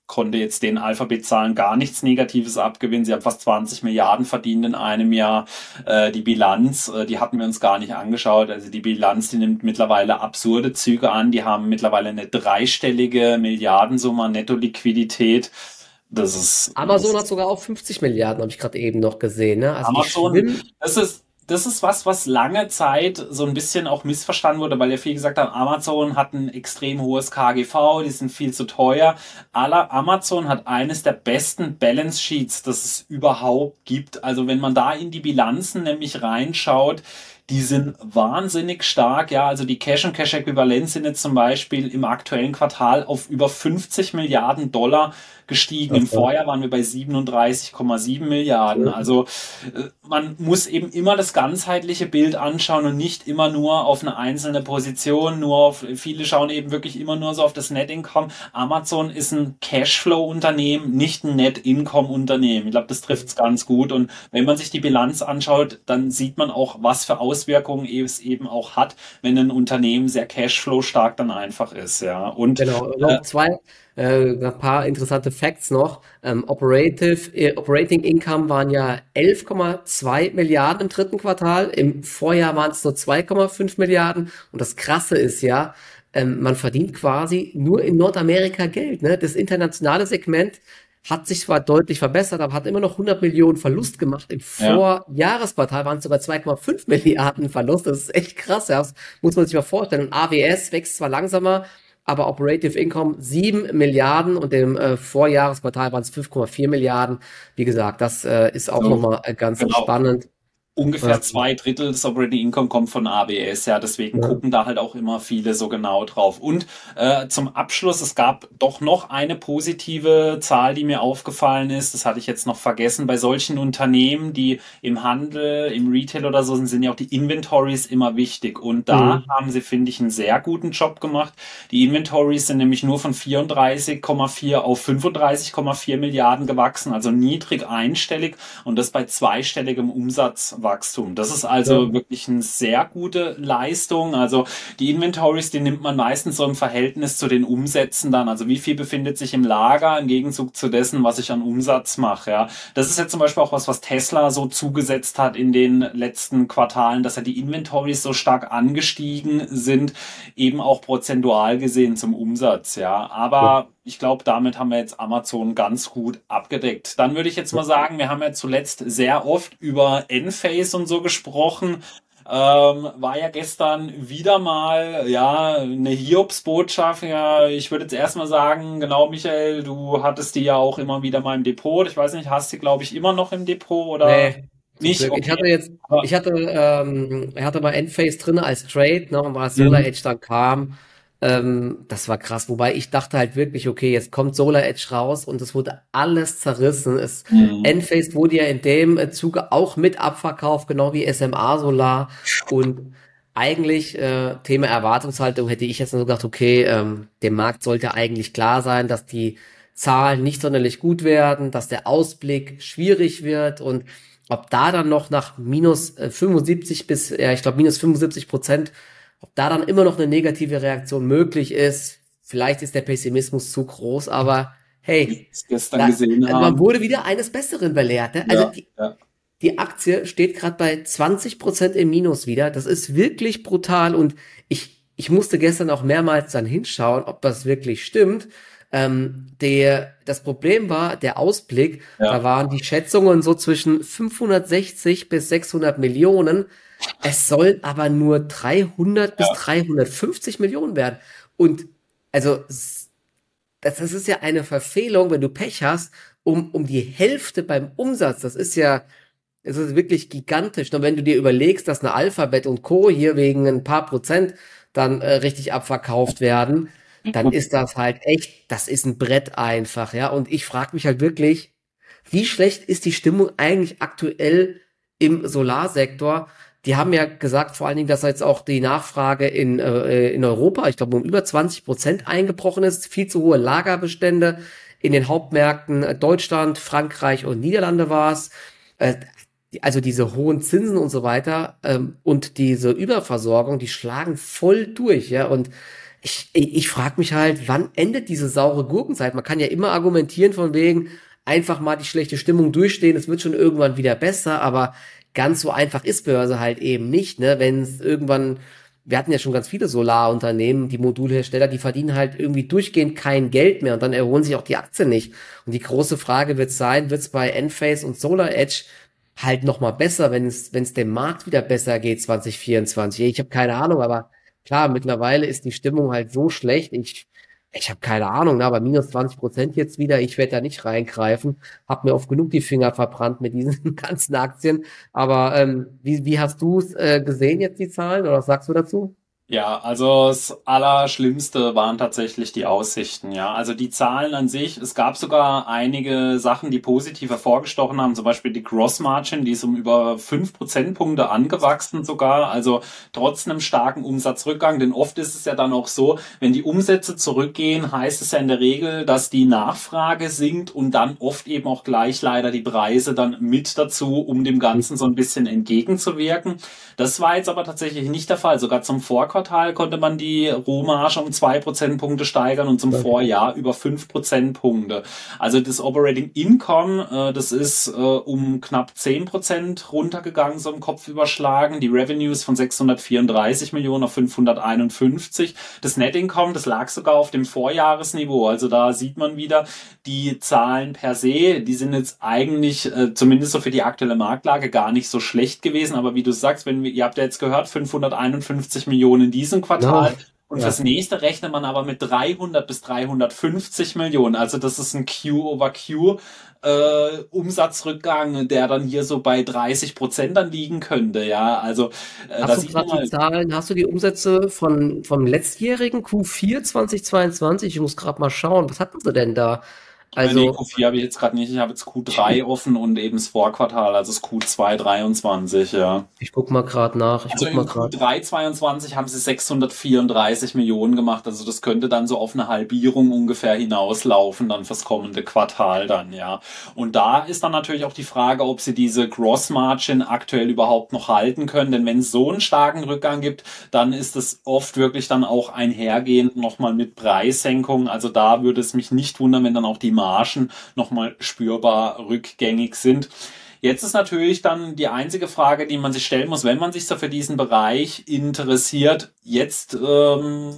B: konnte jetzt den Alphabet-Zahlen gar nichts Negatives abgewinnen. Sie haben fast 20 Milliarden verdient in einem Jahr. Äh, die Bilanz, äh, die hatten wir uns gar nicht angeschaut. Also die Bilanz, die nimmt mittlerweile absurde Züge an. Die haben mittlerweile eine dreistellige Milliardensumme Netto-Liquidität. Das ist.
A: Amazon das hat sogar auch 50 Milliarden, habe ich gerade eben noch gesehen. Ne?
B: Also Amazon, das ist das ist was, was lange Zeit so ein bisschen auch missverstanden wurde, weil ja viel gesagt haben, Amazon hat ein extrem hohes KGV, die sind viel zu teuer. Amazon hat eines der besten Balance Sheets, das es überhaupt gibt. Also wenn man da in die Bilanzen nämlich reinschaut, die sind wahnsinnig stark. Ja, also die Cash und Cash Äquivalenz sind jetzt zum Beispiel im aktuellen Quartal auf über 50 Milliarden Dollar gestiegen. Im Vorjahr waren wir bei 37,7 Milliarden. Also äh, man muss eben immer das ganzheitliche Bild anschauen und nicht immer nur auf eine einzelne Position, nur auf, viele schauen eben wirklich immer nur so auf das Net Income. Amazon ist ein Cashflow-Unternehmen, nicht ein Net Income-Unternehmen. Ich glaube, das trifft es ganz gut. Und wenn man sich die Bilanz anschaut, dann sieht man auch, was für Auswirkungen es eben auch hat, wenn ein Unternehmen sehr Cashflow stark dann einfach ist. Ja. Und
A: genau, äh, zwei, äh, ein paar interessante Facts noch. Ähm, Operative, äh, Operating Income waren ja 11,2 Milliarden im dritten Quartal. Im Vorjahr waren es nur 2,5 Milliarden. Und das Krasse ist ja, ähm, man verdient quasi nur in Nordamerika Geld. Ne? Das internationale Segment hat sich zwar deutlich verbessert, aber hat immer noch 100 Millionen Verlust gemacht. Im Vorjahresquartal waren es sogar 2,5 Milliarden Verlust. Das ist echt krass. Ja. Das muss man sich mal vorstellen. Und AWS wächst zwar langsamer, aber Operative Income 7 Milliarden und im äh, Vorjahresquartal waren es 5,4 Milliarden. Wie gesagt, das äh, ist auch so, nochmal äh, ganz genau. spannend
B: ungefähr ja. zwei Drittel des Operating Income kommt von AWS, ja, deswegen ja. gucken da halt auch immer viele so genau drauf. Und äh, zum Abschluss, es gab doch noch eine positive Zahl, die mir aufgefallen ist, das hatte ich jetzt noch vergessen, bei solchen Unternehmen, die im Handel, im Retail oder so sind, sind ja auch die Inventories immer wichtig und da mhm. haben sie, finde ich, einen sehr guten Job gemacht. Die Inventories sind nämlich nur von 34,4 auf 35,4 Milliarden gewachsen, also niedrig einstellig und das bei zweistelligem Umsatz Wachstum. Das ist also ja. wirklich eine sehr gute Leistung. Also die Inventories, die nimmt man meistens so im Verhältnis zu den Umsätzen dann. Also wie viel befindet sich im Lager im Gegenzug zu dessen, was ich an Umsatz mache. Ja, das ist jetzt zum Beispiel auch was, was Tesla so zugesetzt hat in den letzten Quartalen, dass ja die Inventories so stark angestiegen sind, eben auch prozentual gesehen zum Umsatz. Ja, aber ja ich glaube, damit haben wir jetzt Amazon ganz gut abgedeckt. Dann würde ich jetzt mal sagen, wir haben ja zuletzt sehr oft über Enphase und so gesprochen. Ähm, war ja gestern wieder mal ja eine Hiobsbotschaft. Ja, ich würde jetzt erstmal sagen, genau, Michael, du hattest die ja auch immer wieder mal im Depot. Ich weiß nicht, hast du, glaube ich, immer noch im Depot oder? Nee.
A: Nicht, okay. Ich hatte jetzt, ich hatte, ähm, ich hatte mal Endphase drin als Trade, ne, und als Solar mhm. Edge dann kam, ähm, das war krass. Wobei ich dachte halt wirklich, okay, jetzt kommt Solar Edge raus und es wurde alles zerrissen. Es, mhm. Enphase wurde ja in dem äh, Zuge auch mit abverkauft, genau wie SMA Solar. Und eigentlich, äh, Thema Erwartungshaltung, hätte ich jetzt nur gedacht, okay, ähm, dem Markt sollte eigentlich klar sein, dass die Zahlen nicht sonderlich gut werden, dass der Ausblick schwierig wird und ob da dann noch nach minus äh, 75 bis, ja, ich glaube, minus 75 Prozent ob da dann immer noch eine negative Reaktion möglich ist, vielleicht ist der Pessimismus zu groß, aber hey,
B: gestern da, gesehen
A: haben. man wurde wieder eines Besseren belehrt. Ne? Also ja, die, ja. die Aktie steht gerade bei 20 Prozent im Minus wieder. Das ist wirklich brutal und ich, ich musste gestern auch mehrmals dann hinschauen, ob das wirklich stimmt. Ähm, der, das Problem war der Ausblick. Ja. Da waren die Schätzungen so zwischen 560 bis 600 Millionen. Es sollen aber nur 300 ja. bis 350 Millionen werden. Und also das, das ist ja eine Verfehlung, wenn du Pech hast, um, um die Hälfte beim Umsatz. Das ist ja, es ist wirklich gigantisch. Und wenn du dir überlegst, dass eine Alphabet und Co. hier wegen ein paar Prozent dann äh, richtig abverkauft werden, dann ist das halt echt, das ist ein Brett einfach, ja. Und ich frage mich halt wirklich, wie schlecht ist die Stimmung eigentlich aktuell im Solarsektor? Die haben ja gesagt, vor allen Dingen, dass jetzt auch die Nachfrage in, äh, in Europa, ich glaube, um über 20 Prozent eingebrochen ist, viel zu hohe Lagerbestände in den Hauptmärkten äh, Deutschland, Frankreich und Niederlande war es. Äh, also diese hohen Zinsen und so weiter ähm, und diese Überversorgung, die schlagen voll durch, ja. Und ich, ich, ich frage mich halt, wann endet diese saure Gurkenzeit? Man kann ja immer argumentieren von wegen, einfach mal die schlechte Stimmung durchstehen, es wird schon irgendwann wieder besser, aber ganz so einfach ist Börse halt eben nicht, ne? Wenn es irgendwann, wir hatten ja schon ganz viele Solarunternehmen, die Modulhersteller, die verdienen halt irgendwie durchgehend kein Geld mehr und dann erholen sich auch die Aktien nicht. Und die große Frage wird sein, wird es bei Enphase und Solar Edge halt noch mal besser, wenn es wenn es dem Markt wieder besser geht 2024? Ich habe keine Ahnung, aber klar, mittlerweile ist die Stimmung halt so schlecht. Ich ich habe keine Ahnung, ne, aber minus 20 Prozent jetzt wieder. Ich werde da nicht reingreifen. Hab mir oft genug die Finger verbrannt mit diesen ganzen Aktien. Aber ähm, wie, wie hast du es äh, gesehen jetzt die Zahlen oder was sagst du dazu?
B: Ja, also das Allerschlimmste waren tatsächlich die Aussichten, ja. Also die Zahlen an sich, es gab sogar einige Sachen, die positiv hervorgestochen haben, zum Beispiel die Gross Margin, die ist um über fünf Prozentpunkte angewachsen sogar, also trotz einem starken Umsatzrückgang, denn oft ist es ja dann auch so, wenn die Umsätze zurückgehen, heißt es ja in der Regel, dass die Nachfrage sinkt und dann oft eben auch gleich leider die Preise dann mit dazu, um dem Ganzen so ein bisschen entgegenzuwirken. Das war jetzt aber tatsächlich nicht der Fall, sogar zum Vorkauf Quartal konnte man die Rohmarge um zwei Prozentpunkte steigern und zum. Vorjahr über fünf Prozentpunkte. Also das Operating Income, äh, das ist äh, um knapp zehn Prozent runtergegangen, so im Kopf überschlagen. Die Revenues von 634 Millionen auf 551. Das Net Income, das lag sogar auf dem Vorjahresniveau. Also da sieht man wieder, die Zahlen per se, die sind jetzt eigentlich, äh, zumindest so für die aktuelle Marktlage, gar nicht so schlecht gewesen. Aber wie du sagst, wenn wir, ihr habt ja jetzt gehört, 551 Millionen in diesem Quartal. Ja. Und ja. fürs nächste rechnet man aber mit 300 bis 350 Millionen. Also das ist ein Q over Q äh, Umsatzrückgang, der dann hier so bei 30 Prozent dann liegen könnte. Ja, also
A: äh, hast du gerade die Zahlen, hast du die Umsätze von vom letztjährigen Q4 2022? Ich muss gerade mal schauen, was hatten sie denn da?
B: Also nee, Q4 habe ich jetzt gerade nicht, ich habe jetzt Q3 offen und eben das Vorquartal, also das Q2 23, ja.
A: Ich guck mal gerade nach. Ich
B: also
A: guck mal
B: grad. Q3 22 haben sie 634 Millionen gemacht, also das könnte dann so auf eine Halbierung ungefähr hinauslaufen dann fürs kommende Quartal dann, ja. Und da ist dann natürlich auch die Frage, ob sie diese Gross Margin aktuell überhaupt noch halten können, denn wenn es so einen starken Rückgang gibt, dann ist es oft wirklich dann auch einhergehend nochmal mit Preissenkungen, also da würde es mich nicht wundern, wenn dann auch die Margen nochmal spürbar rückgängig sind. Jetzt ist natürlich dann die einzige Frage, die man sich stellen muss, wenn man sich so für diesen Bereich interessiert. Jetzt ähm,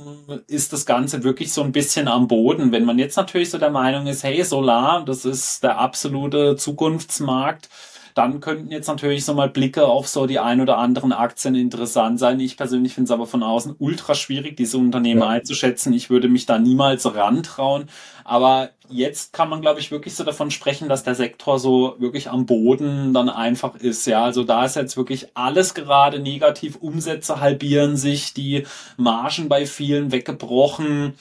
B: ist das Ganze wirklich so ein bisschen am Boden. Wenn man jetzt natürlich so der Meinung ist, hey, Solar, das ist der absolute Zukunftsmarkt, dann könnten jetzt natürlich so mal Blicke auf so die ein oder anderen Aktien interessant sein. Ich persönlich finde es aber von außen ultra schwierig, diese Unternehmen ja. einzuschätzen. Ich würde mich da niemals rantrauen. Aber jetzt kann man, glaube ich, wirklich so davon sprechen, dass der Sektor so wirklich am Boden dann einfach ist. Ja, also da ist jetzt wirklich alles gerade negativ. Umsätze halbieren sich, die Margen bei vielen weggebrochen.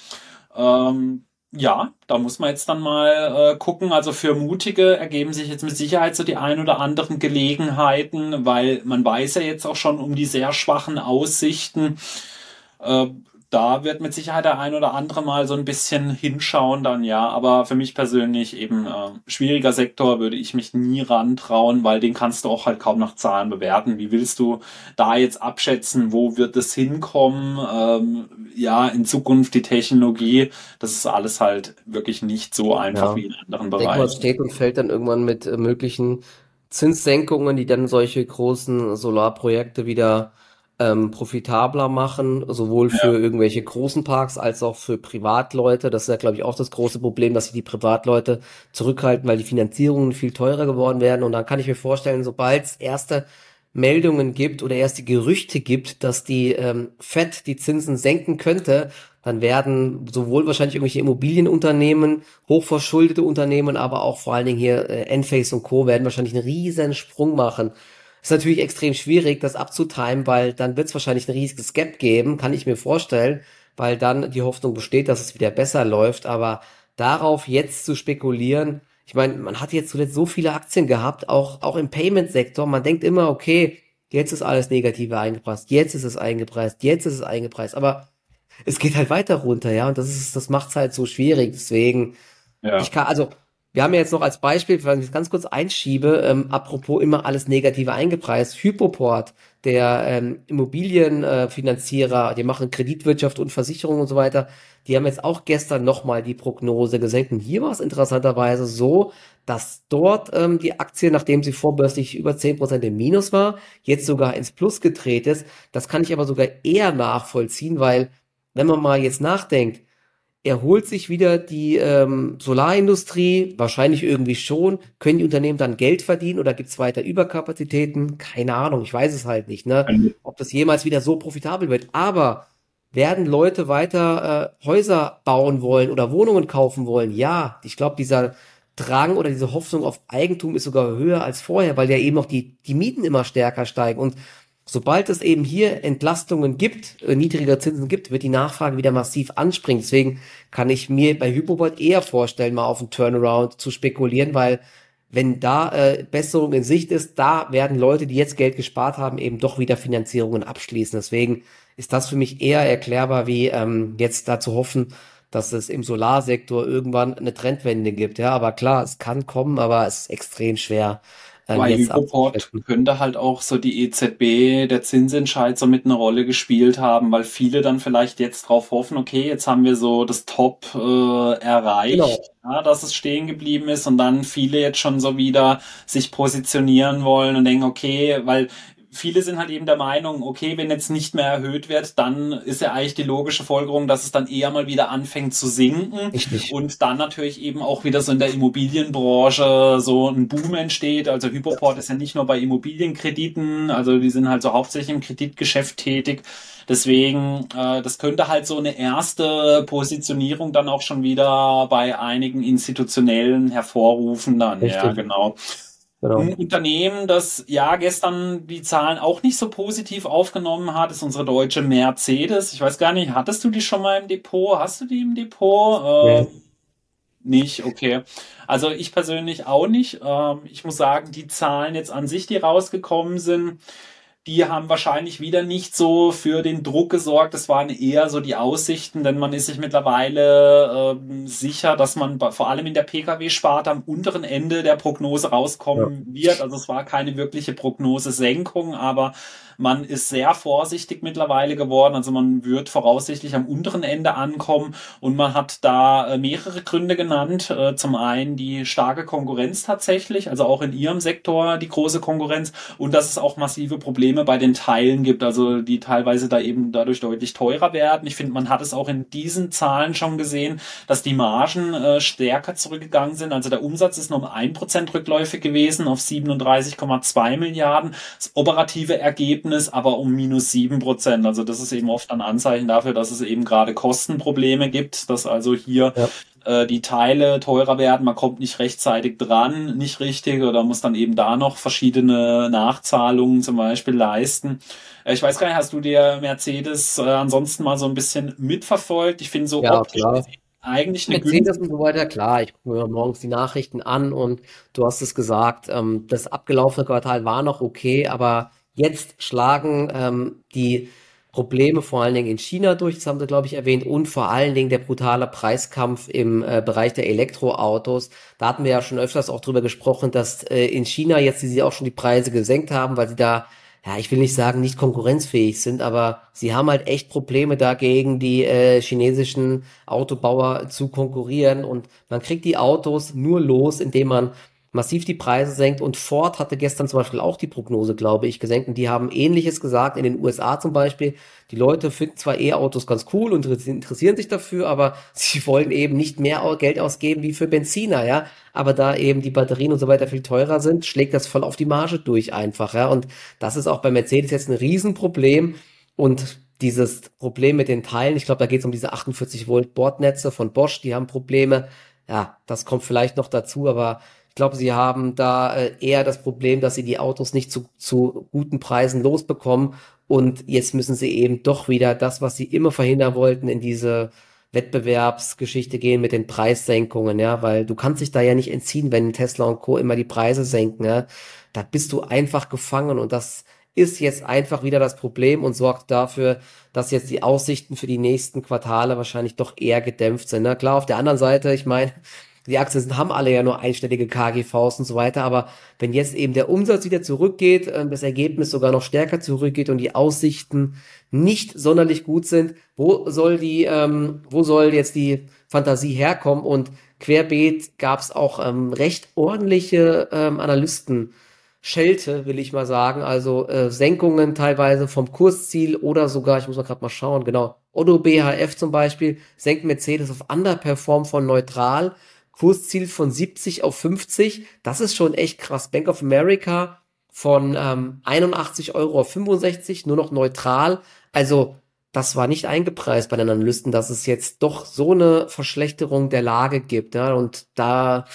B: Ähm, ja, da muss man jetzt dann mal äh, gucken. Also für Mutige ergeben sich jetzt mit Sicherheit so die ein oder anderen Gelegenheiten, weil man weiß ja jetzt auch schon um die sehr schwachen Aussichten. Äh, da wird mit Sicherheit der ein oder andere mal so ein bisschen hinschauen dann, ja. Aber für mich persönlich eben äh, schwieriger Sektor würde ich mich nie rantrauen, weil den kannst du auch halt kaum nach Zahlen bewerten. Wie willst du da jetzt abschätzen, wo wird es hinkommen? Ähm, ja, in Zukunft die Technologie, das ist alles halt wirklich nicht so einfach ja. wie in anderen Bereichen. Denke mal,
A: steht und fällt dann irgendwann mit äh, möglichen Zinssenkungen, die dann solche großen Solarprojekte wieder ähm, profitabler machen, sowohl für ja. irgendwelche großen Parks als auch für Privatleute. Das ist ja, glaube ich, auch das große Problem, dass sich die Privatleute zurückhalten, weil die Finanzierungen viel teurer geworden werden. Und dann kann ich mir vorstellen, sobald es erste Meldungen gibt oder erste Gerüchte gibt, dass die ähm, FED die Zinsen senken könnte, dann werden sowohl wahrscheinlich irgendwelche Immobilienunternehmen, hochverschuldete Unternehmen, aber auch vor allen Dingen hier äh, Enphase und Co. werden wahrscheinlich einen riesen Sprung machen ist natürlich extrem schwierig, das abzutimen, weil dann wird es wahrscheinlich ein riesiges Gap geben, kann ich mir vorstellen, weil dann die Hoffnung besteht, dass es wieder besser läuft. Aber darauf jetzt zu spekulieren, ich meine, man hat jetzt zuletzt so viele Aktien gehabt, auch, auch im Payment-Sektor. Man denkt immer, okay, jetzt ist alles Negative eingepreist, jetzt ist es eingepreist, jetzt ist es eingepreist. Aber es geht halt weiter runter, ja, und das ist, das macht's halt so schwierig. Deswegen, ja. ich kann, also wir haben ja jetzt noch als Beispiel, wenn ich es ganz kurz einschiebe, ähm, apropos immer alles Negative eingepreist, Hypoport, der ähm, Immobilienfinanzierer, äh, die machen Kreditwirtschaft und Versicherung und so weiter, die haben jetzt auch gestern nochmal die Prognose gesenkt. Und hier war es interessanterweise so, dass dort ähm, die Aktie, nachdem sie vorbörslich über zehn Prozent im Minus war, jetzt sogar ins Plus gedreht ist. Das kann ich aber sogar eher nachvollziehen, weil wenn man mal jetzt nachdenkt, erholt sich wieder die ähm, Solarindustrie? Wahrscheinlich irgendwie schon. Können die Unternehmen dann Geld verdienen oder gibt es weiter Überkapazitäten? Keine Ahnung, ich weiß es halt nicht, ne? Ob das jemals wieder so profitabel wird. Aber werden Leute weiter äh, Häuser bauen wollen oder Wohnungen kaufen wollen? Ja, ich glaube, dieser Drang oder diese Hoffnung auf Eigentum ist sogar höher als vorher, weil ja eben auch die, die Mieten immer stärker steigen. Und Sobald es eben hier Entlastungen gibt, äh, niedriger Zinsen gibt, wird die Nachfrage wieder massiv anspringen. Deswegen kann ich mir bei Hypobot eher vorstellen, mal auf einen Turnaround zu spekulieren, weil wenn da äh, Besserung in Sicht ist, da werden Leute, die jetzt Geld gespart haben, eben doch wieder Finanzierungen abschließen. Deswegen ist das für mich eher erklärbar, wie ähm, jetzt da zu hoffen, dass es im Solarsektor irgendwann eine Trendwende gibt. Ja, aber klar, es kann kommen, aber es ist extrem schwer
B: bei Hypoport könnte halt auch so die EZB, der Zinsentscheid so mit einer Rolle gespielt haben, weil viele dann vielleicht jetzt drauf hoffen, okay, jetzt haben wir so das Top äh, erreicht, genau. ja, dass es stehen geblieben ist und dann viele jetzt schon so wieder sich positionieren wollen und denken, okay, weil viele sind halt eben der Meinung, okay, wenn jetzt nicht mehr erhöht wird, dann ist ja eigentlich die logische Folgerung, dass es dann eher mal wieder anfängt zu sinken Richtig. und dann natürlich eben auch wieder so in der Immobilienbranche so ein Boom entsteht. Also Hypoport ist ja nicht nur bei Immobilienkrediten, also die sind halt so hauptsächlich im Kreditgeschäft tätig. Deswegen, äh, das könnte halt so eine erste Positionierung dann auch schon wieder bei einigen institutionellen hervorrufen dann. Richtig. Ja, genau. Genau. Ein Unternehmen, das ja gestern die Zahlen auch nicht so positiv aufgenommen hat, ist unsere deutsche Mercedes. Ich weiß gar nicht, hattest du die schon mal im Depot? Hast du die im Depot? Äh, Nicht, okay. Also ich persönlich auch nicht. Ähm, ich muss sagen, die Zahlen jetzt an sich, die rausgekommen sind, die haben wahrscheinlich wieder nicht so für den Druck gesorgt. Das waren eher so die Aussichten, denn man ist sich mittlerweile äh, sicher, dass man vor allem in der Pkw-Sparte am unteren Ende der Prognose rauskommen ja. wird. Also es war keine wirkliche Prognosesenkung, aber man ist sehr vorsichtig mittlerweile geworden. Also man wird voraussichtlich am unteren Ende ankommen und man hat da äh, mehrere Gründe genannt. Äh, zum einen die starke Konkurrenz tatsächlich, also auch in ihrem Sektor die große Konkurrenz und dass es auch massive Probleme bei den Teilen gibt, also die teilweise da eben dadurch deutlich teurer werden. Ich finde, man hat es auch in diesen Zahlen schon gesehen, dass die Margen äh, stärker zurückgegangen sind. Also der Umsatz ist nur um ein Prozent rückläufig gewesen auf 37,2 Milliarden. Das operative Ergebnis Ergebnis aber um minus sieben Prozent. Also das ist eben oft ein Anzeichen dafür, dass es eben gerade Kostenprobleme gibt, dass also hier ja. äh, die Teile teurer werden, man kommt nicht rechtzeitig dran, nicht richtig oder muss dann eben da noch verschiedene Nachzahlungen zum Beispiel leisten. Äh, ich weiß gar nicht, hast du dir Mercedes äh, ansonsten mal so ein bisschen mitverfolgt? Ich finde so
A: ja, optisch klar eigentlich eine Mercedes und so weiter, klar, ich gucke mir morgens die Nachrichten an und du hast es gesagt, ähm, das abgelaufene Quartal war noch okay, aber Jetzt schlagen ähm, die Probleme vor allen Dingen in China durch, das haben sie, glaube ich, erwähnt, und vor allen Dingen der brutale Preiskampf im äh, Bereich der Elektroautos. Da hatten wir ja schon öfters auch drüber gesprochen, dass äh, in China jetzt sie auch schon die Preise gesenkt haben, weil sie da, ja, ich will nicht sagen, nicht konkurrenzfähig sind, aber sie haben halt echt Probleme dagegen, die äh, chinesischen Autobauer zu konkurrieren und man kriegt die Autos nur los, indem man massiv die Preise senkt. Und Ford hatte gestern zum Beispiel auch die Prognose, glaube ich, gesenkt. Und die haben ähnliches gesagt in den USA zum Beispiel. Die Leute finden zwar E-Autos ganz cool und interessieren sich dafür, aber sie wollen eben nicht mehr Geld ausgeben wie für Benziner, ja. Aber da eben die Batterien und so weiter viel teurer sind, schlägt das voll auf die Marge durch einfach, ja. Und das ist auch bei Mercedes jetzt ein Riesenproblem. Und dieses Problem mit den Teilen, ich glaube, da geht es um diese 48 Volt Bordnetze von Bosch, die haben Probleme. Ja, das kommt vielleicht noch dazu, aber ich glaube, sie haben da äh, eher das Problem, dass sie die Autos nicht zu, zu guten Preisen losbekommen. Und jetzt müssen sie eben doch wieder das, was sie immer verhindern wollten, in diese Wettbewerbsgeschichte gehen mit den Preissenkungen, ja, weil du kannst dich da ja nicht entziehen, wenn Tesla und Co. immer die Preise senken, ja. Da bist du einfach gefangen und das ist jetzt einfach wieder das Problem und sorgt dafür, dass jetzt die Aussichten für die nächsten Quartale wahrscheinlich doch eher gedämpft sind. Ne? Klar, auf der anderen Seite, ich meine, die Aktien haben alle ja nur einstellige KGVs und so weiter, aber wenn jetzt eben der Umsatz wieder zurückgeht, äh, das Ergebnis sogar noch stärker zurückgeht und die Aussichten nicht sonderlich gut sind, wo soll die, ähm, wo soll jetzt die Fantasie herkommen? Und querbeet gab es auch ähm, recht ordentliche ähm, Analysten. Schelte, will ich mal sagen, also äh, Senkungen teilweise vom Kursziel oder sogar, ich muss mal gerade mal schauen, genau, Otto BHF zum Beispiel senkt Mercedes auf Underperform von neutral Kursziel von 70 auf 50. Das ist schon echt krass. Bank of America von ähm, 81 Euro auf 65, nur noch neutral. Also das war nicht eingepreist bei den Analysten, dass es jetzt doch so eine Verschlechterung der Lage gibt. Ja? Und da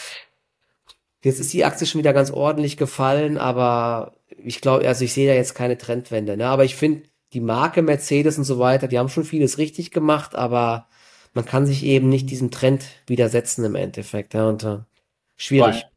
A: jetzt ist die Aktie schon wieder ganz ordentlich gefallen, aber ich glaube, also ich sehe da jetzt keine Trendwende. Ne? Aber ich finde die Marke Mercedes und so weiter, die haben schon vieles richtig gemacht, aber man kann sich eben nicht diesem Trend widersetzen im Endeffekt. Ja, und äh, schwierig.
B: Bei,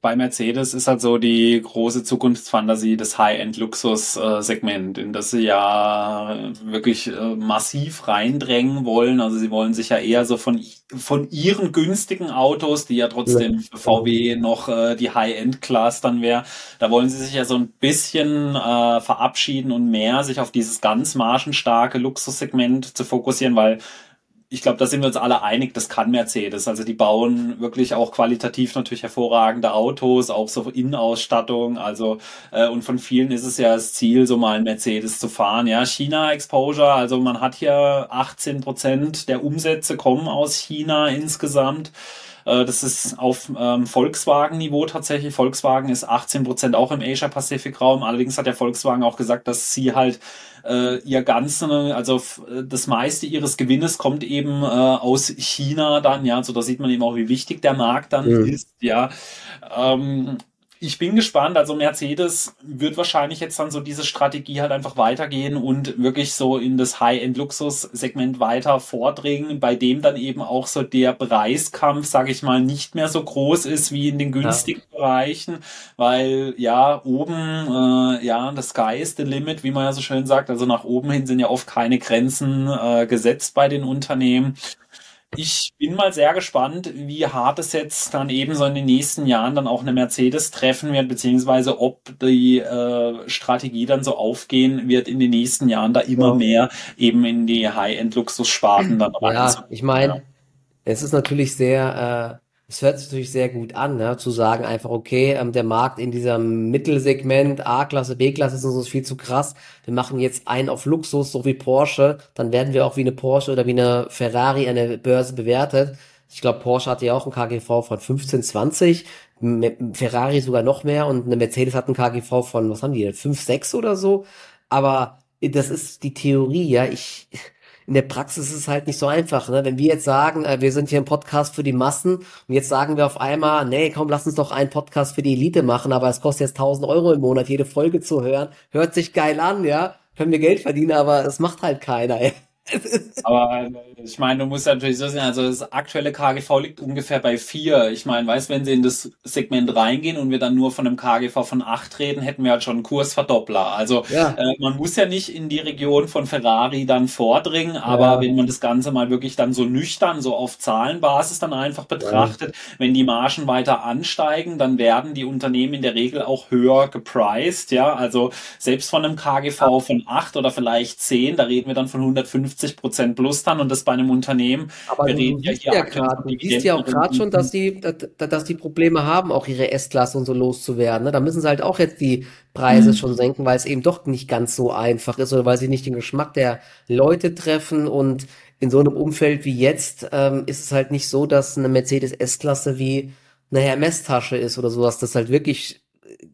B: bei Mercedes ist halt so die große Zukunftsfantasie des High-End-Luxus-Segment, in das sie ja wirklich äh, massiv reindrängen wollen. Also sie wollen sich ja eher so von, von ihren günstigen Autos, die ja trotzdem für VW noch äh, die High-End-Class dann wäre, da wollen sie sich ja so ein bisschen äh, verabschieden und mehr sich auf dieses ganz margenstarke Luxussegment zu fokussieren, weil ich glaube, da sind wir uns alle einig, das kann Mercedes. Also die bauen wirklich auch qualitativ natürlich hervorragende Autos, auch so Innenausstattung. Also äh, und von vielen ist es ja das Ziel, so mal ein Mercedes zu fahren. Ja, China Exposure, also man hat hier 18 Prozent der Umsätze kommen aus China insgesamt. Äh, das ist auf ähm, Volkswagen-Niveau tatsächlich. Volkswagen ist 18 Prozent auch im Asia-Pacific-Raum. Allerdings hat der Volkswagen auch gesagt, dass sie halt äh, ihr ganzen, also das meiste ihres Gewinnes kommt eben äh, aus China dann, ja, so da sieht man eben auch, wie wichtig der Markt dann mhm. ist, ja. Ähm, ich bin gespannt. Also Mercedes wird wahrscheinlich jetzt dann so diese Strategie halt einfach weitergehen und wirklich so in das High-End-Luxus-Segment weiter vordringen, bei dem dann eben auch so der Preiskampf, sage ich mal, nicht mehr so groß ist wie in den günstigen ja. Bereichen, weil ja oben, äh, ja, the sky is the limit, wie man ja so schön sagt. Also nach oben hin sind ja oft keine Grenzen äh, gesetzt bei den Unternehmen. Ich bin mal sehr gespannt, wie hart es jetzt dann eben so in den nächsten Jahren dann auch eine Mercedes treffen wird, beziehungsweise ob die äh, Strategie dann so aufgehen wird in den nächsten Jahren, da immer ja. mehr eben in die High-End-Luxus-Sparten dann.
A: Ja, ich meine, ja. es ist natürlich sehr äh, es hört sich natürlich sehr gut an, ne? zu sagen einfach, okay, ähm, der Markt in diesem Mittelsegment, A-Klasse, B-Klasse ist uns viel zu krass. Wir machen jetzt einen auf Luxus, so wie Porsche, dann werden wir auch wie eine Porsche oder wie eine Ferrari an der Börse bewertet. Ich glaube, Porsche hatte ja auch ein KGV von 15, 20, Ferrari sogar noch mehr und eine Mercedes hat ein KGV von, was haben die denn, 5, 6 oder so. Aber das ist die Theorie, ja. Ich, in der Praxis ist es halt nicht so einfach. Ne? Wenn wir jetzt sagen, äh, wir sind hier ein Podcast für die Massen und jetzt sagen wir auf einmal, nee, komm, lass uns doch einen Podcast für die Elite machen, aber es kostet jetzt 1000 Euro im Monat, jede Folge zu hören. Hört sich geil an, ja, können wir Geld verdienen, aber es macht halt keiner.
B: Aber äh, ich meine, du musst natürlich so sehen, also das aktuelle KGV liegt ungefähr bei vier. Ich meine, weißt, wenn sie in das Segment reingehen und wir dann nur von einem KGV von acht reden, hätten wir halt schon einen Kursverdoppler. Also ja. äh, man muss ja nicht in die Region von Ferrari dann vordringen, aber ja. wenn man das Ganze mal wirklich dann so nüchtern, so auf Zahlenbasis dann einfach betrachtet, ja. wenn die Margen weiter ansteigen, dann werden die Unternehmen in der Regel auch höher gepriced, ja. Also selbst von einem KGV von acht oder vielleicht zehn, da reden wir dann von 150 Prozent plus dann und das bei einem Unternehmen.
A: Aber wir reden ja hier ja du siehst ja auch gerade schon, dass die, dass die Probleme haben, auch ihre S-Klasse und so loszuwerden. Ne? Da müssen sie halt auch jetzt die Preise mhm. schon senken, weil es eben doch nicht ganz so einfach ist oder weil sie nicht den Geschmack der Leute treffen und in so einem Umfeld wie jetzt ähm, ist es halt nicht so, dass eine Mercedes S-Klasse wie eine Hermes-Tasche ist oder sowas, das halt wirklich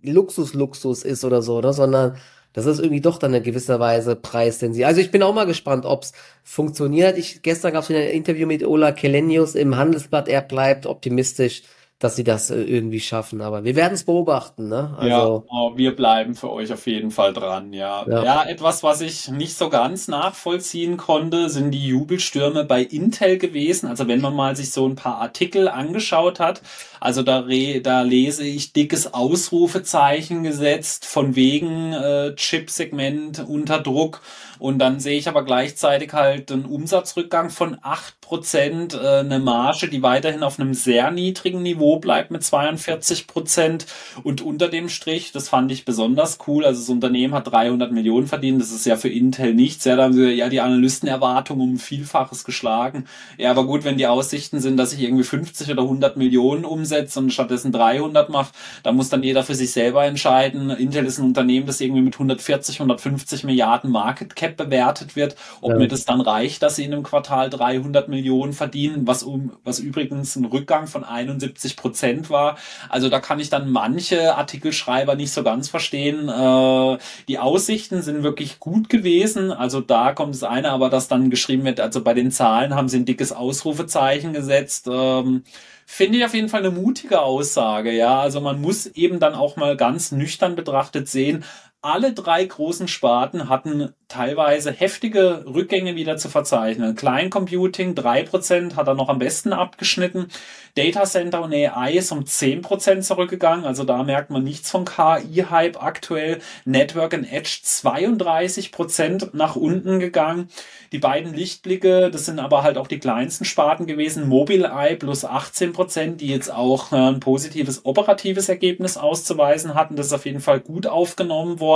A: Luxus-Luxus ist oder so, ne? sondern das ist irgendwie doch dann eine gewisse Weise preissensitiv. Also ich bin auch mal gespannt, ob's funktioniert. Ich, gestern gab es ein Interview mit Ola Kelenius im Handelsblatt. Er bleibt optimistisch dass sie das äh, irgendwie schaffen. Aber wir werden es beobachten, ne?
B: Also, ja, oh, wir bleiben für euch auf jeden Fall dran, ja. ja. ja. etwas, was ich nicht so ganz nachvollziehen konnte, sind die Jubelstürme bei Intel gewesen. Also wenn man mal sich so ein paar Artikel angeschaut hat, also da, re, da lese ich dickes Ausrufezeichen gesetzt von wegen äh, Chip-Segment unter Druck. Und dann sehe ich aber gleichzeitig halt einen Umsatzrückgang von acht Prozent, äh, eine Marge, die weiterhin auf einem sehr niedrigen Niveau bleibt mit 42 Prozent. Und unter dem Strich, das fand ich besonders cool, also das Unternehmen hat 300 Millionen verdient, das ist ja für Intel nichts. Ja, da haben sie ja die Analystenerwartungen um Vielfaches geschlagen. Ja, aber gut, wenn die Aussichten sind, dass ich irgendwie 50 oder 100 Millionen umsetze und stattdessen 300 mache, da muss dann jeder für sich selber entscheiden. Intel ist ein Unternehmen, das irgendwie mit 140, 150 Milliarden Market Cap bewertet wird, ob ja. mir das dann reicht, dass sie in einem Quartal 300 Millionen verdienen, was um, was übrigens ein Rückgang von 71 Prozent war. Also da kann ich dann manche Artikelschreiber nicht so ganz verstehen. Äh, die Aussichten sind wirklich gut gewesen. Also da kommt das eine, aber dass dann geschrieben wird, also bei den Zahlen haben sie ein dickes Ausrufezeichen gesetzt. Ähm, Finde ich auf jeden Fall eine mutige Aussage, ja. Also man muss eben dann auch mal ganz nüchtern betrachtet sehen, alle drei großen Sparten hatten teilweise heftige Rückgänge wieder zu verzeichnen. Client Computing 3% hat er noch am besten abgeschnitten. Data Center und AI ist um 10% zurückgegangen. Also da merkt man nichts von KI-Hype aktuell. Network and Edge 32% nach unten gegangen. Die beiden Lichtblicke, das sind aber halt auch die kleinsten Sparten gewesen. Mobileye plus 18%, die jetzt auch äh, ein positives operatives Ergebnis auszuweisen hatten. Das ist auf jeden Fall gut aufgenommen worden.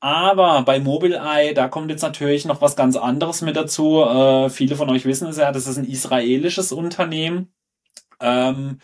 B: Aber bei Mobileye, da kommt jetzt natürlich noch was ganz anderes mit dazu. Äh, viele von euch wissen es ja, das ist ein israelisches Unternehmen. Ähm,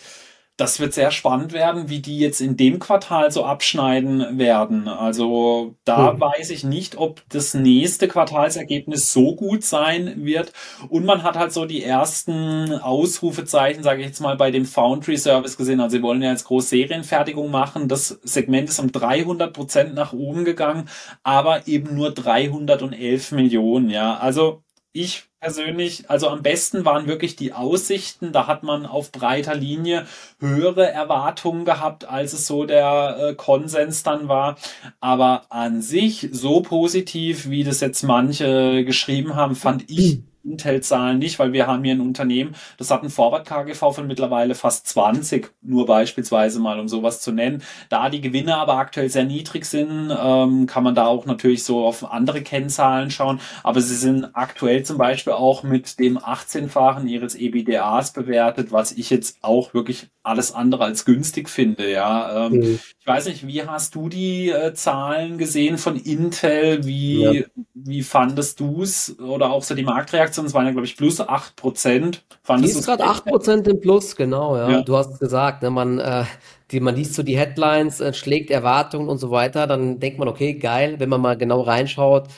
B: das wird sehr spannend werden, wie die jetzt in dem Quartal so abschneiden werden. Also da mhm. weiß ich nicht, ob das nächste Quartalsergebnis so gut sein wird. Und man hat halt so die ersten Ausrufezeichen, sage ich jetzt mal, bei dem Foundry Service gesehen. Also sie wollen ja jetzt groß Serienfertigung machen. Das Segment ist um 300 Prozent nach oben gegangen, aber eben nur 311 Millionen. Ja, also ich persönlich, also am besten waren wirklich die Aussichten. Da hat man auf breiter Linie höhere Erwartungen gehabt, als es so der äh, Konsens dann war. Aber an sich so positiv, wie das jetzt manche geschrieben haben, fand ich Intel-Zahlen nicht, weil wir haben hier ein Unternehmen, das hat ein Forward-KGV von mittlerweile fast 20, nur beispielsweise mal, um sowas zu nennen. Da die Gewinne aber aktuell sehr niedrig sind, ähm, kann man da auch natürlich so auf andere Kennzahlen schauen, aber sie sind aktuell zum Beispiel auch mit dem 18-fachen ihres EBDAs bewertet, was ich jetzt auch wirklich alles andere als günstig finde, ja. Ähm, mhm. Ich weiß nicht, wie hast du die äh, Zahlen gesehen von Intel? Wie, ja. wie fandest du es? Oder auch so die Marktreaktion, es waren ja, glaube ich, plus 8 Prozent.
A: Fandest die ist gerade 8 Prozent im Plus, genau, ja. ja. Du hast es gesagt, ne, man, äh, die, man liest so die Headlines, äh, schlägt Erwartungen und so weiter, dann denkt man, okay, geil, wenn man mal genau reinschaut,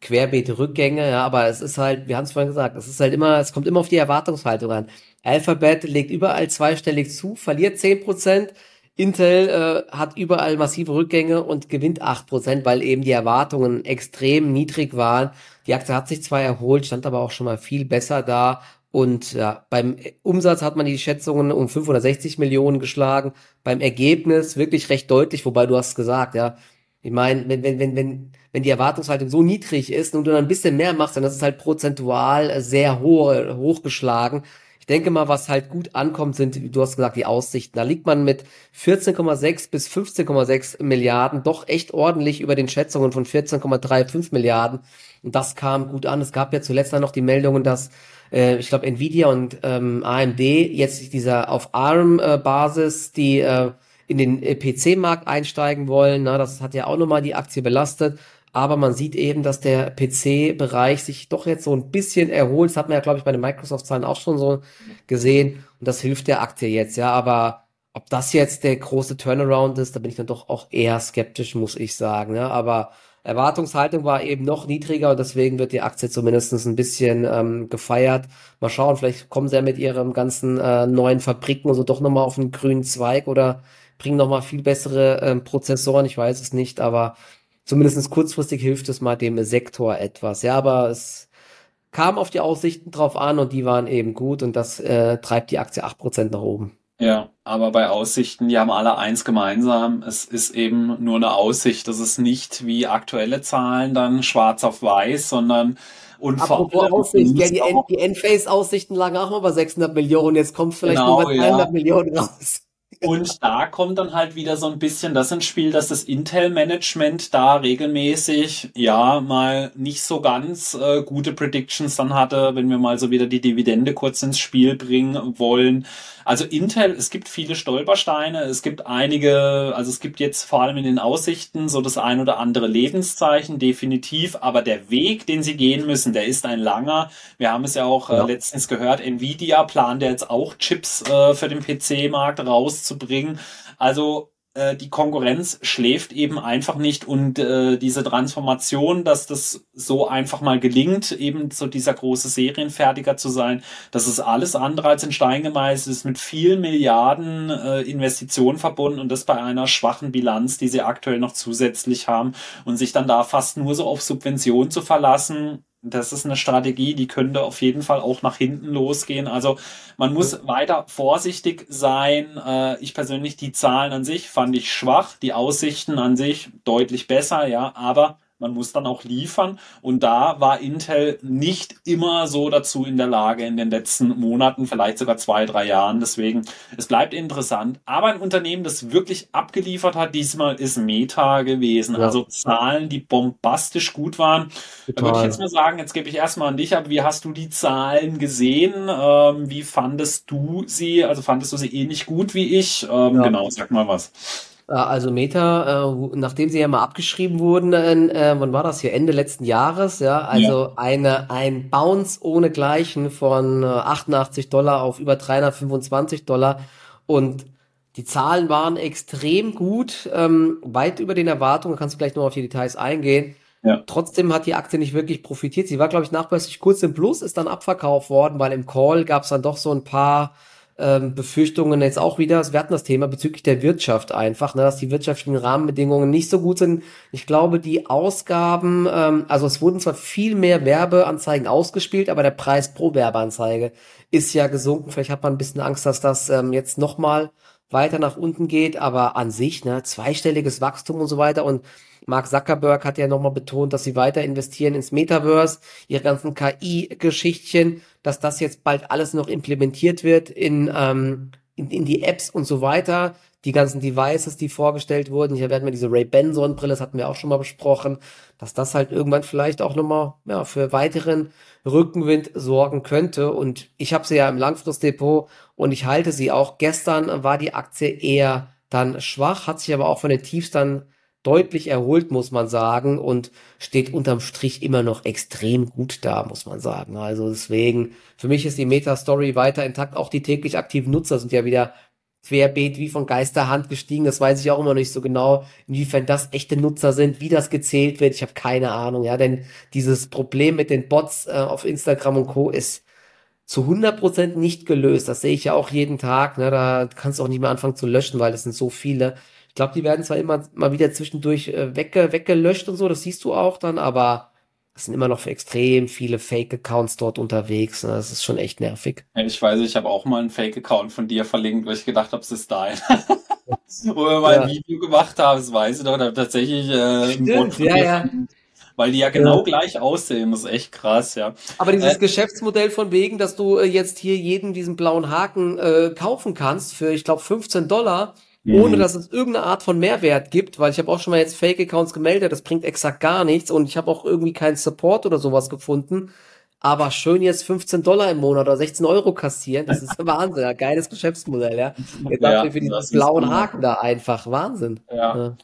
A: querbeete Rückgänge, ja, aber es ist halt, wir haben es vorhin gesagt, es ist halt immer, es kommt immer auf die Erwartungshaltung an. Alphabet legt überall zweistellig zu, verliert 10 Prozent, Intel äh, hat überall massive Rückgänge und gewinnt acht Prozent, weil eben die Erwartungen extrem niedrig waren. Die Aktie hat sich zwar erholt, stand aber auch schon mal viel besser da. Und ja, beim Umsatz hat man die Schätzungen um 560 Millionen geschlagen. Beim Ergebnis wirklich recht deutlich, wobei du hast gesagt, ja, Ich meine, wenn, wenn, wenn, wenn, wenn die Erwartungshaltung so niedrig ist und du dann ein bisschen mehr machst, dann ist es halt prozentual sehr hoch, hochgeschlagen. Ich denke mal, was halt gut ankommt, sind, du hast gesagt, die Aussichten. Da liegt man mit 14,6 bis 15,6 Milliarden doch echt ordentlich über den Schätzungen von 14,35 Milliarden. Und das kam gut an. Es gab ja zuletzt dann noch die Meldungen, dass äh, ich glaube Nvidia und ähm, AMD jetzt dieser auf ARM-Basis äh, die äh, in den äh, PC-Markt einsteigen wollen. Na, das hat ja auch nochmal die Aktie belastet. Aber man sieht eben, dass der PC-Bereich sich doch jetzt so ein bisschen erholt. Das hat man ja, glaube ich, bei den Microsoft-Zahlen auch schon so gesehen. Und das hilft der Aktie jetzt, ja. Aber ob das jetzt der große Turnaround ist, da bin ich dann doch auch eher skeptisch, muss ich sagen. Ja. Aber Erwartungshaltung war eben noch niedriger und deswegen wird die Aktie zumindest ein bisschen ähm, gefeiert. Mal schauen, vielleicht kommen sie ja mit ihren ganzen äh, neuen Fabriken und so doch nochmal auf einen grünen Zweig oder bringen nochmal viel bessere ähm, Prozessoren, ich weiß es nicht, aber zumindest kurzfristig hilft es mal dem Sektor etwas. Ja, aber es kam auf die Aussichten drauf an und die waren eben gut und das äh, treibt die Aktie 8% nach oben.
B: Ja, aber bei Aussichten, die haben alle eins gemeinsam. Es ist eben nur eine Aussicht. Das ist nicht wie aktuelle Zahlen dann schwarz auf weiß, sondern
A: und Apropos Aussicht, ja, die, die Enphase-Aussichten lagen auch mal bei 600 Millionen, jetzt kommt vielleicht genau, nur bei 300 ja. Millionen raus.
B: Und da kommt dann halt wieder so ein bisschen das ins Spiel, dass das Intel-Management da regelmäßig, ja, mal nicht so ganz äh, gute Predictions dann hatte, wenn wir mal so wieder die Dividende kurz ins Spiel bringen wollen. Also Intel, es gibt viele Stolpersteine, es gibt einige, also es gibt jetzt vor allem in den Aussichten so das ein oder andere Lebenszeichen, definitiv, aber der Weg, den sie gehen müssen, der ist ein langer. Wir haben es ja auch äh, letztens gehört, Nvidia plant ja jetzt auch Chips äh, für den PC-Markt rauszubringen. Also äh, die Konkurrenz schläft eben einfach nicht und äh, diese Transformation, dass das so einfach mal gelingt, eben so dieser große Serienfertiger zu sein, das ist alles andere als in Stein gemeißelt, ist mit vielen Milliarden äh, Investitionen verbunden und das bei einer schwachen Bilanz, die sie aktuell noch zusätzlich haben und sich dann da fast nur so auf Subventionen zu verlassen, das ist eine Strategie, die könnte auf jeden Fall auch nach hinten losgehen. Also man muss weiter vorsichtig sein. Äh, ich persönlich, die Zahlen an sich fand ich schwach, die Aussichten an sich deutlich besser, ja, aber man muss dann auch liefern. Und da war Intel nicht immer so dazu in der Lage in den letzten Monaten, vielleicht sogar zwei, drei Jahren. Deswegen, es bleibt interessant. Aber ein Unternehmen, das wirklich abgeliefert hat, diesmal ist Meta gewesen. Ja. Also Zahlen, die bombastisch gut waren. Total. Da würde ich jetzt mal sagen, jetzt gebe ich erstmal an dich ab. Wie hast du die Zahlen gesehen? Ähm, wie fandest du sie? Also fandest du sie ähnlich gut wie ich? Ähm, ja. Genau, sag mal was.
A: Also Meta, äh, nachdem sie ja mal abgeschrieben wurden, äh, wann war das hier? Ende letzten Jahres, ja. Also ja. eine ein Bounce ohne Gleichen von äh, 88 Dollar auf über 325 Dollar und die Zahlen waren extrem gut, ähm, weit über den Erwartungen. Kannst du gleich noch auf die Details eingehen. Ja. Trotzdem hat die Aktie nicht wirklich profitiert. Sie war, glaube ich, nachweislich kurz im Plus, ist dann abverkauft worden, weil im Call gab es dann doch so ein paar ähm, Befürchtungen jetzt auch wieder, wir hatten das Thema bezüglich der Wirtschaft einfach, ne, dass die wirtschaftlichen Rahmenbedingungen nicht so gut sind. Ich glaube, die Ausgaben, ähm, also es wurden zwar viel mehr Werbeanzeigen ausgespielt, aber der Preis pro Werbeanzeige ist ja gesunken. Vielleicht hat man ein bisschen Angst, dass das ähm, jetzt nochmal weiter nach unten geht, aber an sich, ne, zweistelliges Wachstum und so weiter und Mark Zuckerberg hat ja nochmal betont, dass sie weiter investieren ins Metaverse, ihre ganzen KI-Geschichtchen, dass das jetzt bald alles noch implementiert wird in, ähm, in, in die Apps und so weiter. Die ganzen Devices, die vorgestellt wurden. Hier werden wir diese Ray-Ban Sonnenbrille, das hatten wir auch schon mal besprochen, dass das halt irgendwann vielleicht auch nochmal ja, für weiteren Rückenwind sorgen könnte. Und ich habe sie ja im Langfristdepot und ich halte sie auch. Gestern war die Aktie eher dann schwach, hat sich aber auch von den Tiefs dann deutlich erholt, muss man sagen, und steht unterm Strich immer noch extrem gut da, muss man sagen. Also deswegen, für mich ist die Meta-Story weiter intakt. Auch die täglich aktiven Nutzer sind ja wieder querbeet wie von Geisterhand gestiegen. Das weiß ich auch immer nicht so genau, inwiefern das echte Nutzer sind, wie das gezählt wird. Ich habe keine Ahnung, ja, denn dieses Problem mit den Bots äh, auf Instagram und Co. ist zu 100% nicht gelöst. Das sehe ich ja auch jeden Tag. Ne? Da kannst du auch nicht mehr anfangen zu löschen, weil das sind so viele. Ich glaube, die werden zwar immer mal wieder zwischendurch äh, wegge weggelöscht und so, das siehst du auch dann, aber Es sind immer noch extrem viele Fake-Accounts dort unterwegs. Ne? Das ist schon echt nervig.
B: Ich weiß, ich habe auch mal einen Fake-Account von dir verlinkt, weil ich gedacht habe, es ist dein. Wo wir mal ja. ein Video gemacht haben, das weiß ich doch, da tatsächlich äh,
A: Stimmt, ja, ja.
B: Weil die ja genau ja. gleich aussehen, das ist echt krass, ja.
A: Aber dieses äh, Geschäftsmodell von wegen, dass du äh, jetzt hier jeden diesen blauen Haken äh, kaufen kannst für, ich glaube, 15 Dollar, ohne mhm. dass es irgendeine Art von Mehrwert gibt, weil ich habe auch schon mal jetzt Fake-Accounts gemeldet, das bringt exakt gar nichts und ich habe auch irgendwie keinen Support oder sowas gefunden. Aber schön jetzt 15 Dollar im Monat oder 16 Euro kassieren, das ist Wahnsinn, ein geiles Geschäftsmodell, ja. Jetzt ja, für diesen blauen Haken da einfach Wahnsinn.
B: Ja. ja.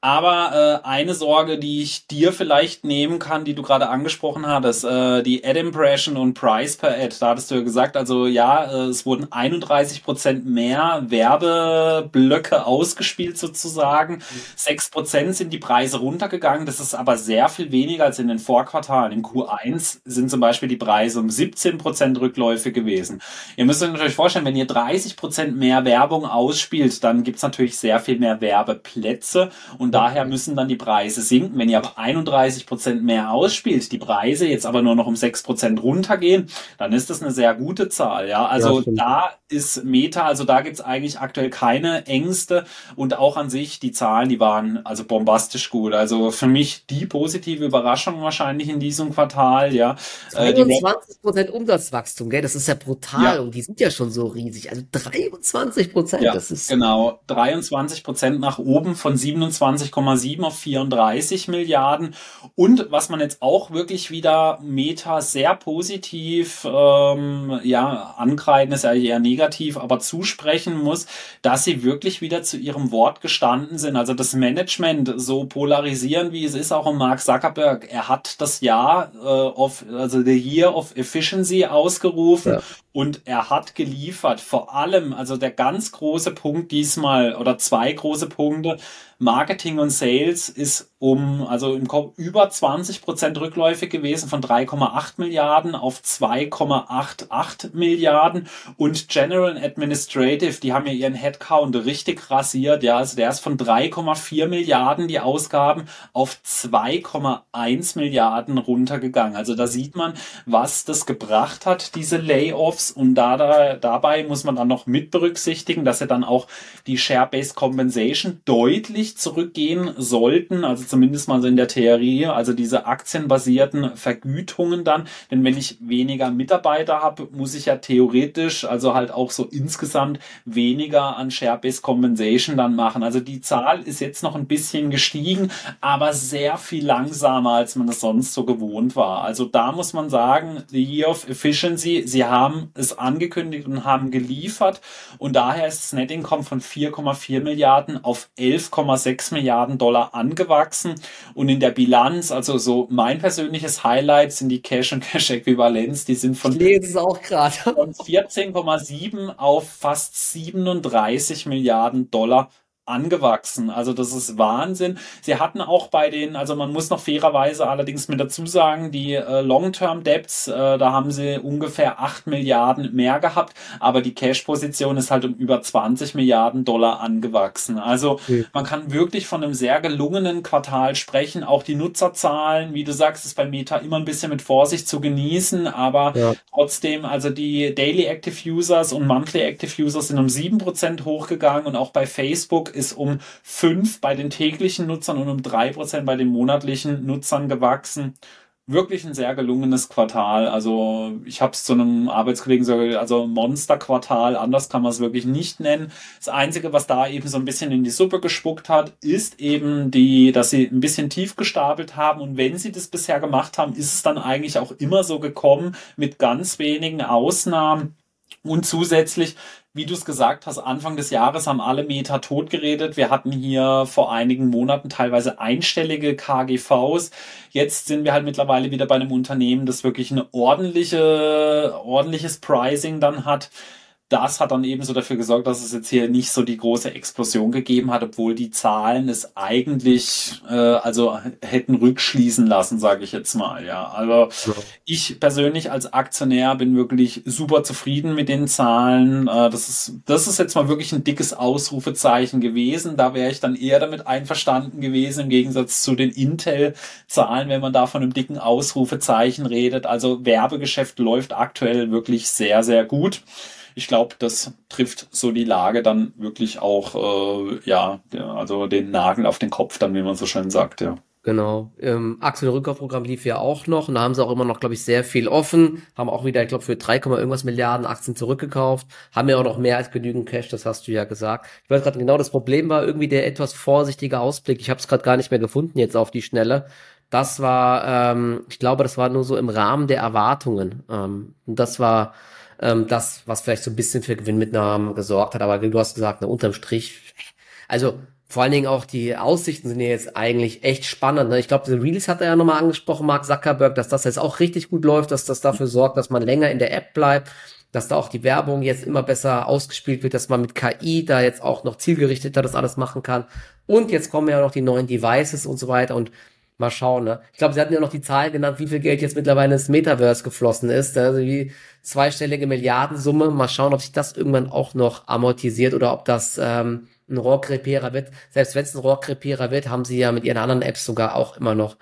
B: Aber äh, eine Sorge, die ich dir vielleicht nehmen kann, die du gerade angesprochen hattest, äh, die Ad Impression und Price per Ad, da hattest du ja gesagt, also ja, äh, es wurden 31 Prozent mehr Werbeblöcke ausgespielt sozusagen. Sechs Prozent sind die Preise runtergegangen. Das ist aber sehr viel weniger als in den Vorquartalen. Im Q1 sind zum Beispiel die Preise um 17 Prozent Rückläufe gewesen. Ihr müsst euch natürlich vorstellen, wenn ihr 30 Prozent mehr Werbung ausspielt, dann gibt's natürlich sehr viel mehr Werbeplätze und daher müssen dann die Preise sinken. Wenn ihr aber 31 Prozent mehr ausspielt, die Preise jetzt aber nur noch um 6 Prozent runtergehen, dann ist das eine sehr gute Zahl. Ja, also ja, da ist Meta, also da gibt's eigentlich aktuell keine Ängste und auch an sich die Zahlen, die waren also bombastisch gut. Also für mich die positive Überraschung wahrscheinlich in diesem Quartal. Ja,
A: 22 äh, Prozent Umsatzwachstum, gell? Das ist ja brutal ja. und die sind ja schon so riesig. Also 23 Prozent,
B: ja,
A: das ist
B: genau 23 Prozent nach oben von 27 20,7 auf 34 Milliarden. Und was man jetzt auch wirklich wieder Meta sehr positiv ähm, ja, ankreiden, ist ja eher negativ, aber zusprechen muss, dass sie wirklich wieder zu ihrem Wort gestanden sind. Also das Management so polarisieren, wie es ist, auch um Mark Zuckerberg. Er hat das Jahr äh, of, also the Year of Efficiency ausgerufen ja. und er hat geliefert. Vor allem, also der ganz große Punkt diesmal oder zwei große Punkte, Marketing und Sales ist um, also im Kopf über 20 Prozent Rückläufe gewesen von 3,8 Milliarden auf 2,88 Milliarden. Und General Administrative, die haben ja ihren Headcount richtig rasiert, ja, also der ist von 3,4 Milliarden die Ausgaben auf 2,1 Milliarden runtergegangen. Also da sieht man, was das gebracht hat, diese Layoffs. Und da, da dabei muss man dann noch mit berücksichtigen, dass ja dann auch die Share-Based Compensation deutlich zurückgehen sollten, also zumindest mal so in der Theorie, also diese aktienbasierten Vergütungen dann. Denn wenn ich weniger Mitarbeiter habe, muss ich ja theoretisch, also halt auch so insgesamt weniger an Share-Based Compensation dann machen. Also die Zahl ist jetzt noch ein bisschen gestiegen, aber sehr viel langsamer, als man es sonst so gewohnt war. Also da muss man sagen, the Year of Efficiency, sie haben es angekündigt und haben geliefert und daher ist das Net Income von 4,4 Milliarden auf 11,6 Milliarden Dollar angewachsen gewachsen und in der Bilanz, also so mein persönliches Highlight sind die Cash und Cash Äquivalenz, die sind von, von 14,7 auf fast 37 Milliarden Dollar angewachsen. Also das ist Wahnsinn. Sie hatten auch bei den, also man muss noch fairerweise allerdings mit dazu sagen, die äh, Long-Term-Debts, äh, da haben sie ungefähr 8 Milliarden mehr gehabt, aber die Cash-Position ist halt um über 20 Milliarden Dollar angewachsen. Also okay. man kann wirklich von einem sehr gelungenen Quartal sprechen. Auch die Nutzerzahlen, wie du sagst, ist bei Meta immer ein bisschen mit Vorsicht zu genießen, aber ja. trotzdem, also die Daily Active Users und Monthly Active Users sind um 7% hochgegangen und auch bei Facebook ist um fünf bei den täglichen Nutzern und um drei Prozent bei den monatlichen Nutzern gewachsen. Wirklich ein sehr gelungenes Quartal. Also ich habe es zu einem Arbeitskollegen gesagt, also Monsterquartal, anders kann man es wirklich nicht nennen. Das Einzige, was da eben so ein bisschen in die Suppe gespuckt hat, ist eben die, dass sie ein bisschen tief gestapelt haben. Und wenn sie das bisher gemacht haben, ist es dann eigentlich auch immer so gekommen, mit ganz wenigen Ausnahmen. Und zusätzlich wie du es gesagt hast, Anfang des Jahres haben alle Meta totgeredet. Wir hatten hier vor einigen Monaten teilweise einstellige KGVs. Jetzt sind wir halt mittlerweile wieder bei einem Unternehmen, das wirklich ein ordentliche, ordentliches Pricing dann hat. Das hat dann eben so dafür gesorgt, dass es jetzt hier nicht so die große Explosion gegeben hat, obwohl die Zahlen es eigentlich äh, also hätten rückschließen lassen, sage ich jetzt mal. Ja, also ja. ich persönlich als Aktionär bin wirklich super zufrieden mit den Zahlen. Äh, das ist das ist jetzt mal wirklich ein dickes Ausrufezeichen gewesen. Da wäre ich dann eher damit einverstanden gewesen im Gegensatz zu den Intel-Zahlen, wenn man da von einem dicken Ausrufezeichen redet. Also Werbegeschäft läuft aktuell wirklich sehr sehr gut ich glaube, das trifft so die Lage dann wirklich auch, äh, ja, also den Nagel auf den Kopf, dann, wie man so schön sagt, ja.
A: Genau. Ähm, Aktienrückkaufprogramm lief ja auch noch und da haben sie auch immer noch, glaube ich, sehr viel offen. Haben auch wieder, ich glaube, für 3, irgendwas Milliarden Aktien zurückgekauft. Haben ja auch noch mehr als genügend Cash, das hast du ja gesagt. Ich weiß gerade genau, das Problem war irgendwie der etwas vorsichtige Ausblick. Ich habe es gerade gar nicht mehr gefunden jetzt auf die Schnelle. Das war, ähm, ich glaube, das war nur so im Rahmen der Erwartungen. Ähm, und das war ähm, das, was vielleicht so ein bisschen für Gewinnmitnahmen gesorgt hat. Aber du hast gesagt, ne, unterm Strich, also vor allen Dingen auch die Aussichten sind ja jetzt eigentlich echt spannend. Ne? Ich glaube, The Reels hat er ja nochmal angesprochen, Mark Zuckerberg, dass das jetzt auch richtig gut läuft, dass das dafür sorgt, dass man länger in der App bleibt, dass da auch die Werbung jetzt immer besser ausgespielt wird, dass man mit KI da jetzt auch noch zielgerichteter das alles machen kann. Und jetzt kommen ja noch die neuen Devices und so weiter und Mal schauen, ne? Ich glaube, sie hatten ja noch die Zahl genannt, wie viel Geld jetzt mittlerweile ins Metaverse geflossen ist. Also wie zweistellige Milliardensumme. Mal schauen, ob sich das irgendwann auch noch amortisiert oder ob das ähm, ein Rohrkrepierer wird. Selbst wenn es ein Rohrkrepierer wird, haben sie ja mit ihren anderen Apps sogar auch immer noch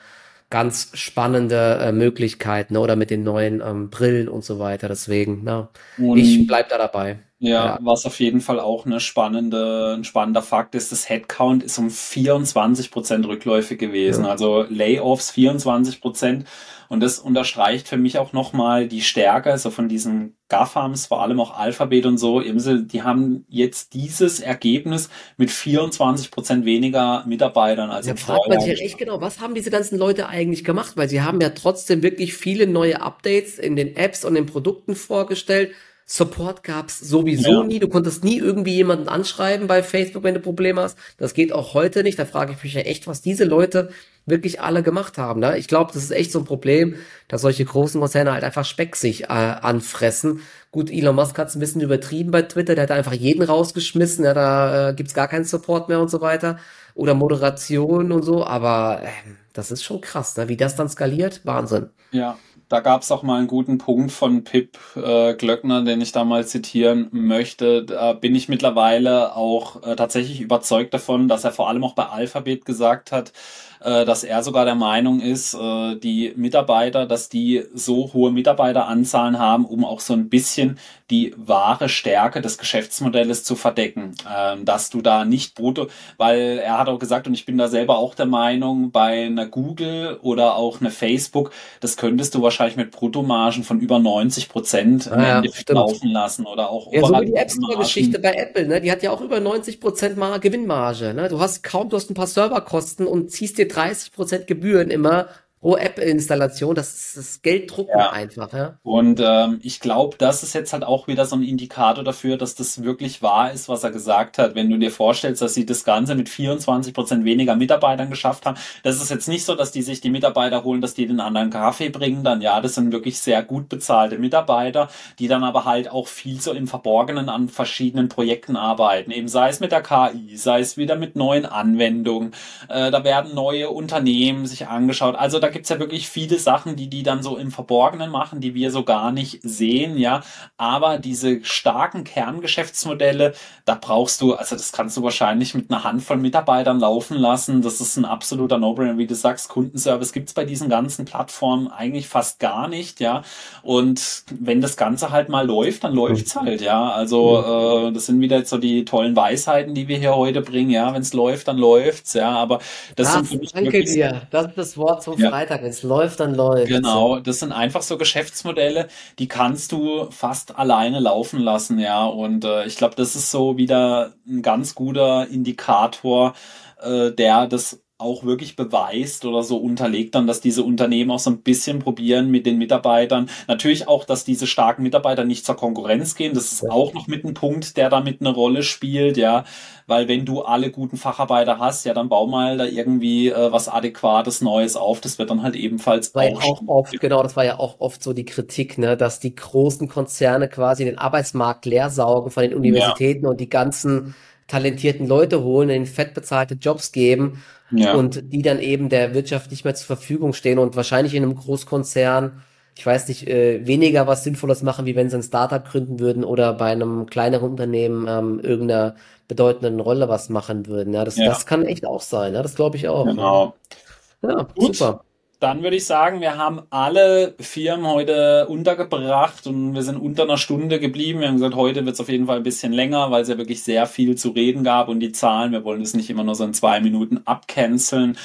A: ganz spannende äh, Möglichkeiten ne? oder mit den neuen ähm, Brillen und so weiter. Deswegen, na, und ich bleib da dabei.
B: Ja, ja, was auf jeden Fall auch eine spannende, ein spannender Fakt ist, das Headcount ist um 24 Prozent rückläufig gewesen. Ja. Also Layoffs 24 Prozent. Und das unterstreicht für mich auch nochmal die Stärke, also von diesen GAFAMs, vor allem auch Alphabet und so, die haben jetzt dieses Ergebnis mit 24 Prozent weniger Mitarbeitern als
A: ja, im fragt man sich ja echt genau, was haben diese ganzen Leute eigentlich gemacht? Weil sie haben ja trotzdem wirklich viele neue Updates in den Apps und den Produkten vorgestellt Support gab's sowieso ja. nie. Du konntest nie irgendwie jemanden anschreiben bei Facebook, wenn du Probleme hast. Das geht auch heute nicht. Da frage ich mich ja echt, was diese Leute wirklich alle gemacht haben. Ne? Ich glaube, das ist echt so ein Problem, dass solche großen Konzerne halt einfach Speck sich äh, anfressen. Gut, Elon Musk hat's ein bisschen übertrieben bei Twitter. Der hat einfach jeden rausgeschmissen. Ja, da äh, gibt's gar keinen Support mehr und so weiter. Oder Moderation und so. Aber äh, das ist schon krass, ne? wie das dann skaliert. Wahnsinn.
B: Ja, da gab es auch mal einen guten Punkt von Pip äh, Glöckner, den ich da mal zitieren möchte. Da bin ich mittlerweile auch äh, tatsächlich überzeugt davon, dass er vor allem auch bei Alphabet gesagt hat, äh, dass er sogar der Meinung ist, äh, die Mitarbeiter, dass die so hohe Mitarbeiteranzahlen haben, um auch so ein bisschen die wahre Stärke des Geschäftsmodells zu verdecken. Ähm, dass du da nicht brutto, weil er hat auch gesagt, und ich bin da selber auch der Meinung, bei einer Google oder auch einer Facebook, das könntest du wahrscheinlich mit Bruttomargen von über 90 Prozent
A: ah, ja,
B: laufen lassen oder auch
A: ja, so wie die App Store-Geschichte bei Apple, ne? Die hat ja auch über 90 Prozent Gewinnmarge. Ne? Du hast kaum, du hast ein paar Serverkosten und ziehst dir 30% Gebühren immer pro App-Installation, das ist das Geld drucken ja. einfach. Ja?
B: Und ähm, ich glaube, das ist jetzt halt auch wieder so ein Indikator dafür, dass das wirklich wahr ist, was er gesagt hat. Wenn du dir vorstellst, dass sie das Ganze mit 24 Prozent weniger Mitarbeitern geschafft haben, das ist jetzt nicht so, dass die sich die Mitarbeiter holen, dass die den anderen Kaffee bringen. Dann ja, das sind wirklich sehr gut bezahlte Mitarbeiter, die dann aber halt auch viel so im Verborgenen an verschiedenen Projekten arbeiten. Eben sei es mit der KI, sei es wieder mit neuen Anwendungen. Äh, da werden neue Unternehmen sich angeschaut. Also da gibt's ja wirklich viele Sachen, die die dann so im Verborgenen machen, die wir so gar nicht sehen, ja. Aber diese starken Kerngeschäftsmodelle, da brauchst du, also das kannst du wahrscheinlich mit einer Handvoll Mitarbeitern laufen lassen. Das ist ein absoluter No-Brainer. Wie du sagst, Kundenservice gibt's bei diesen ganzen Plattformen eigentlich fast gar nicht, ja. Und wenn das Ganze halt mal läuft, dann läuft's halt, ja. Also äh, das sind wieder so die tollen Weisheiten, die wir hier heute bringen, ja. Wenn's läuft, dann läuft's, ja. Aber das, das sind
A: für mich danke dir. Das ist das Wort zum ja. Freitag. Freitag, wenn es läuft, dann läuft.
B: Genau, das sind einfach so Geschäftsmodelle, die kannst du fast alleine laufen lassen, ja. Und äh, ich glaube, das ist so wieder ein ganz guter Indikator, äh, der das auch wirklich beweist oder so unterlegt dann, dass diese Unternehmen auch so ein bisschen probieren mit den Mitarbeitern. Natürlich auch, dass diese starken Mitarbeiter nicht zur Konkurrenz gehen. Das ist auch noch mit ein Punkt, der damit eine Rolle spielt, ja. Weil wenn du alle guten Facharbeiter hast, ja, dann bau mal da irgendwie äh, was Adäquates Neues auf. Das wird dann halt ebenfalls
A: auch, auch oft, genau, das war ja auch oft so die Kritik, ne, dass die großen Konzerne quasi den Arbeitsmarkt leer saugen von den Universitäten ja. und die ganzen talentierten Leute holen, in fett bezahlte Jobs geben ja. und die dann eben der Wirtschaft nicht mehr zur Verfügung stehen und wahrscheinlich in einem Großkonzern, ich weiß nicht, äh, weniger was Sinnvolles machen, wie wenn sie ein Startup gründen würden oder bei einem kleineren Unternehmen ähm, irgendeiner bedeutenden Rolle was machen würden. Ja, das, ja. das kann echt auch sein, ne? das glaube ich auch.
B: Genau. Ja, Gut. super dann würde ich sagen, wir haben alle Firmen heute untergebracht und wir sind unter einer Stunde geblieben. Wir haben gesagt, heute wird es auf jeden Fall ein bisschen länger, weil es ja wirklich sehr viel zu reden gab und die Zahlen, wir wollen es nicht immer nur so in zwei Minuten abcanceln.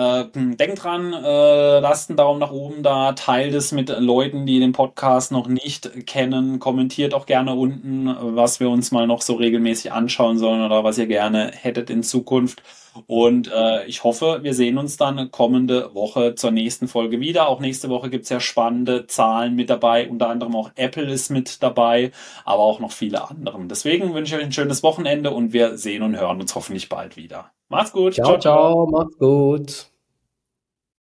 B: Äh, denkt dran, äh, lasst einen Daumen nach oben da, teilt es mit Leuten, die den Podcast noch nicht kennen, kommentiert auch gerne unten, was wir uns mal noch so regelmäßig anschauen sollen oder was ihr gerne hättet in Zukunft. Und äh, ich hoffe, wir sehen uns dann kommende Woche zur nächsten Folge wieder. Auch nächste Woche gibt's ja spannende Zahlen mit dabei. Unter anderem auch Apple ist mit dabei, aber auch noch viele andere. Deswegen wünsche ich euch ein schönes Wochenende und wir sehen und hören uns hoffentlich bald wieder. Macht's gut.
A: Ciao, ciao. ciao. Macht's gut.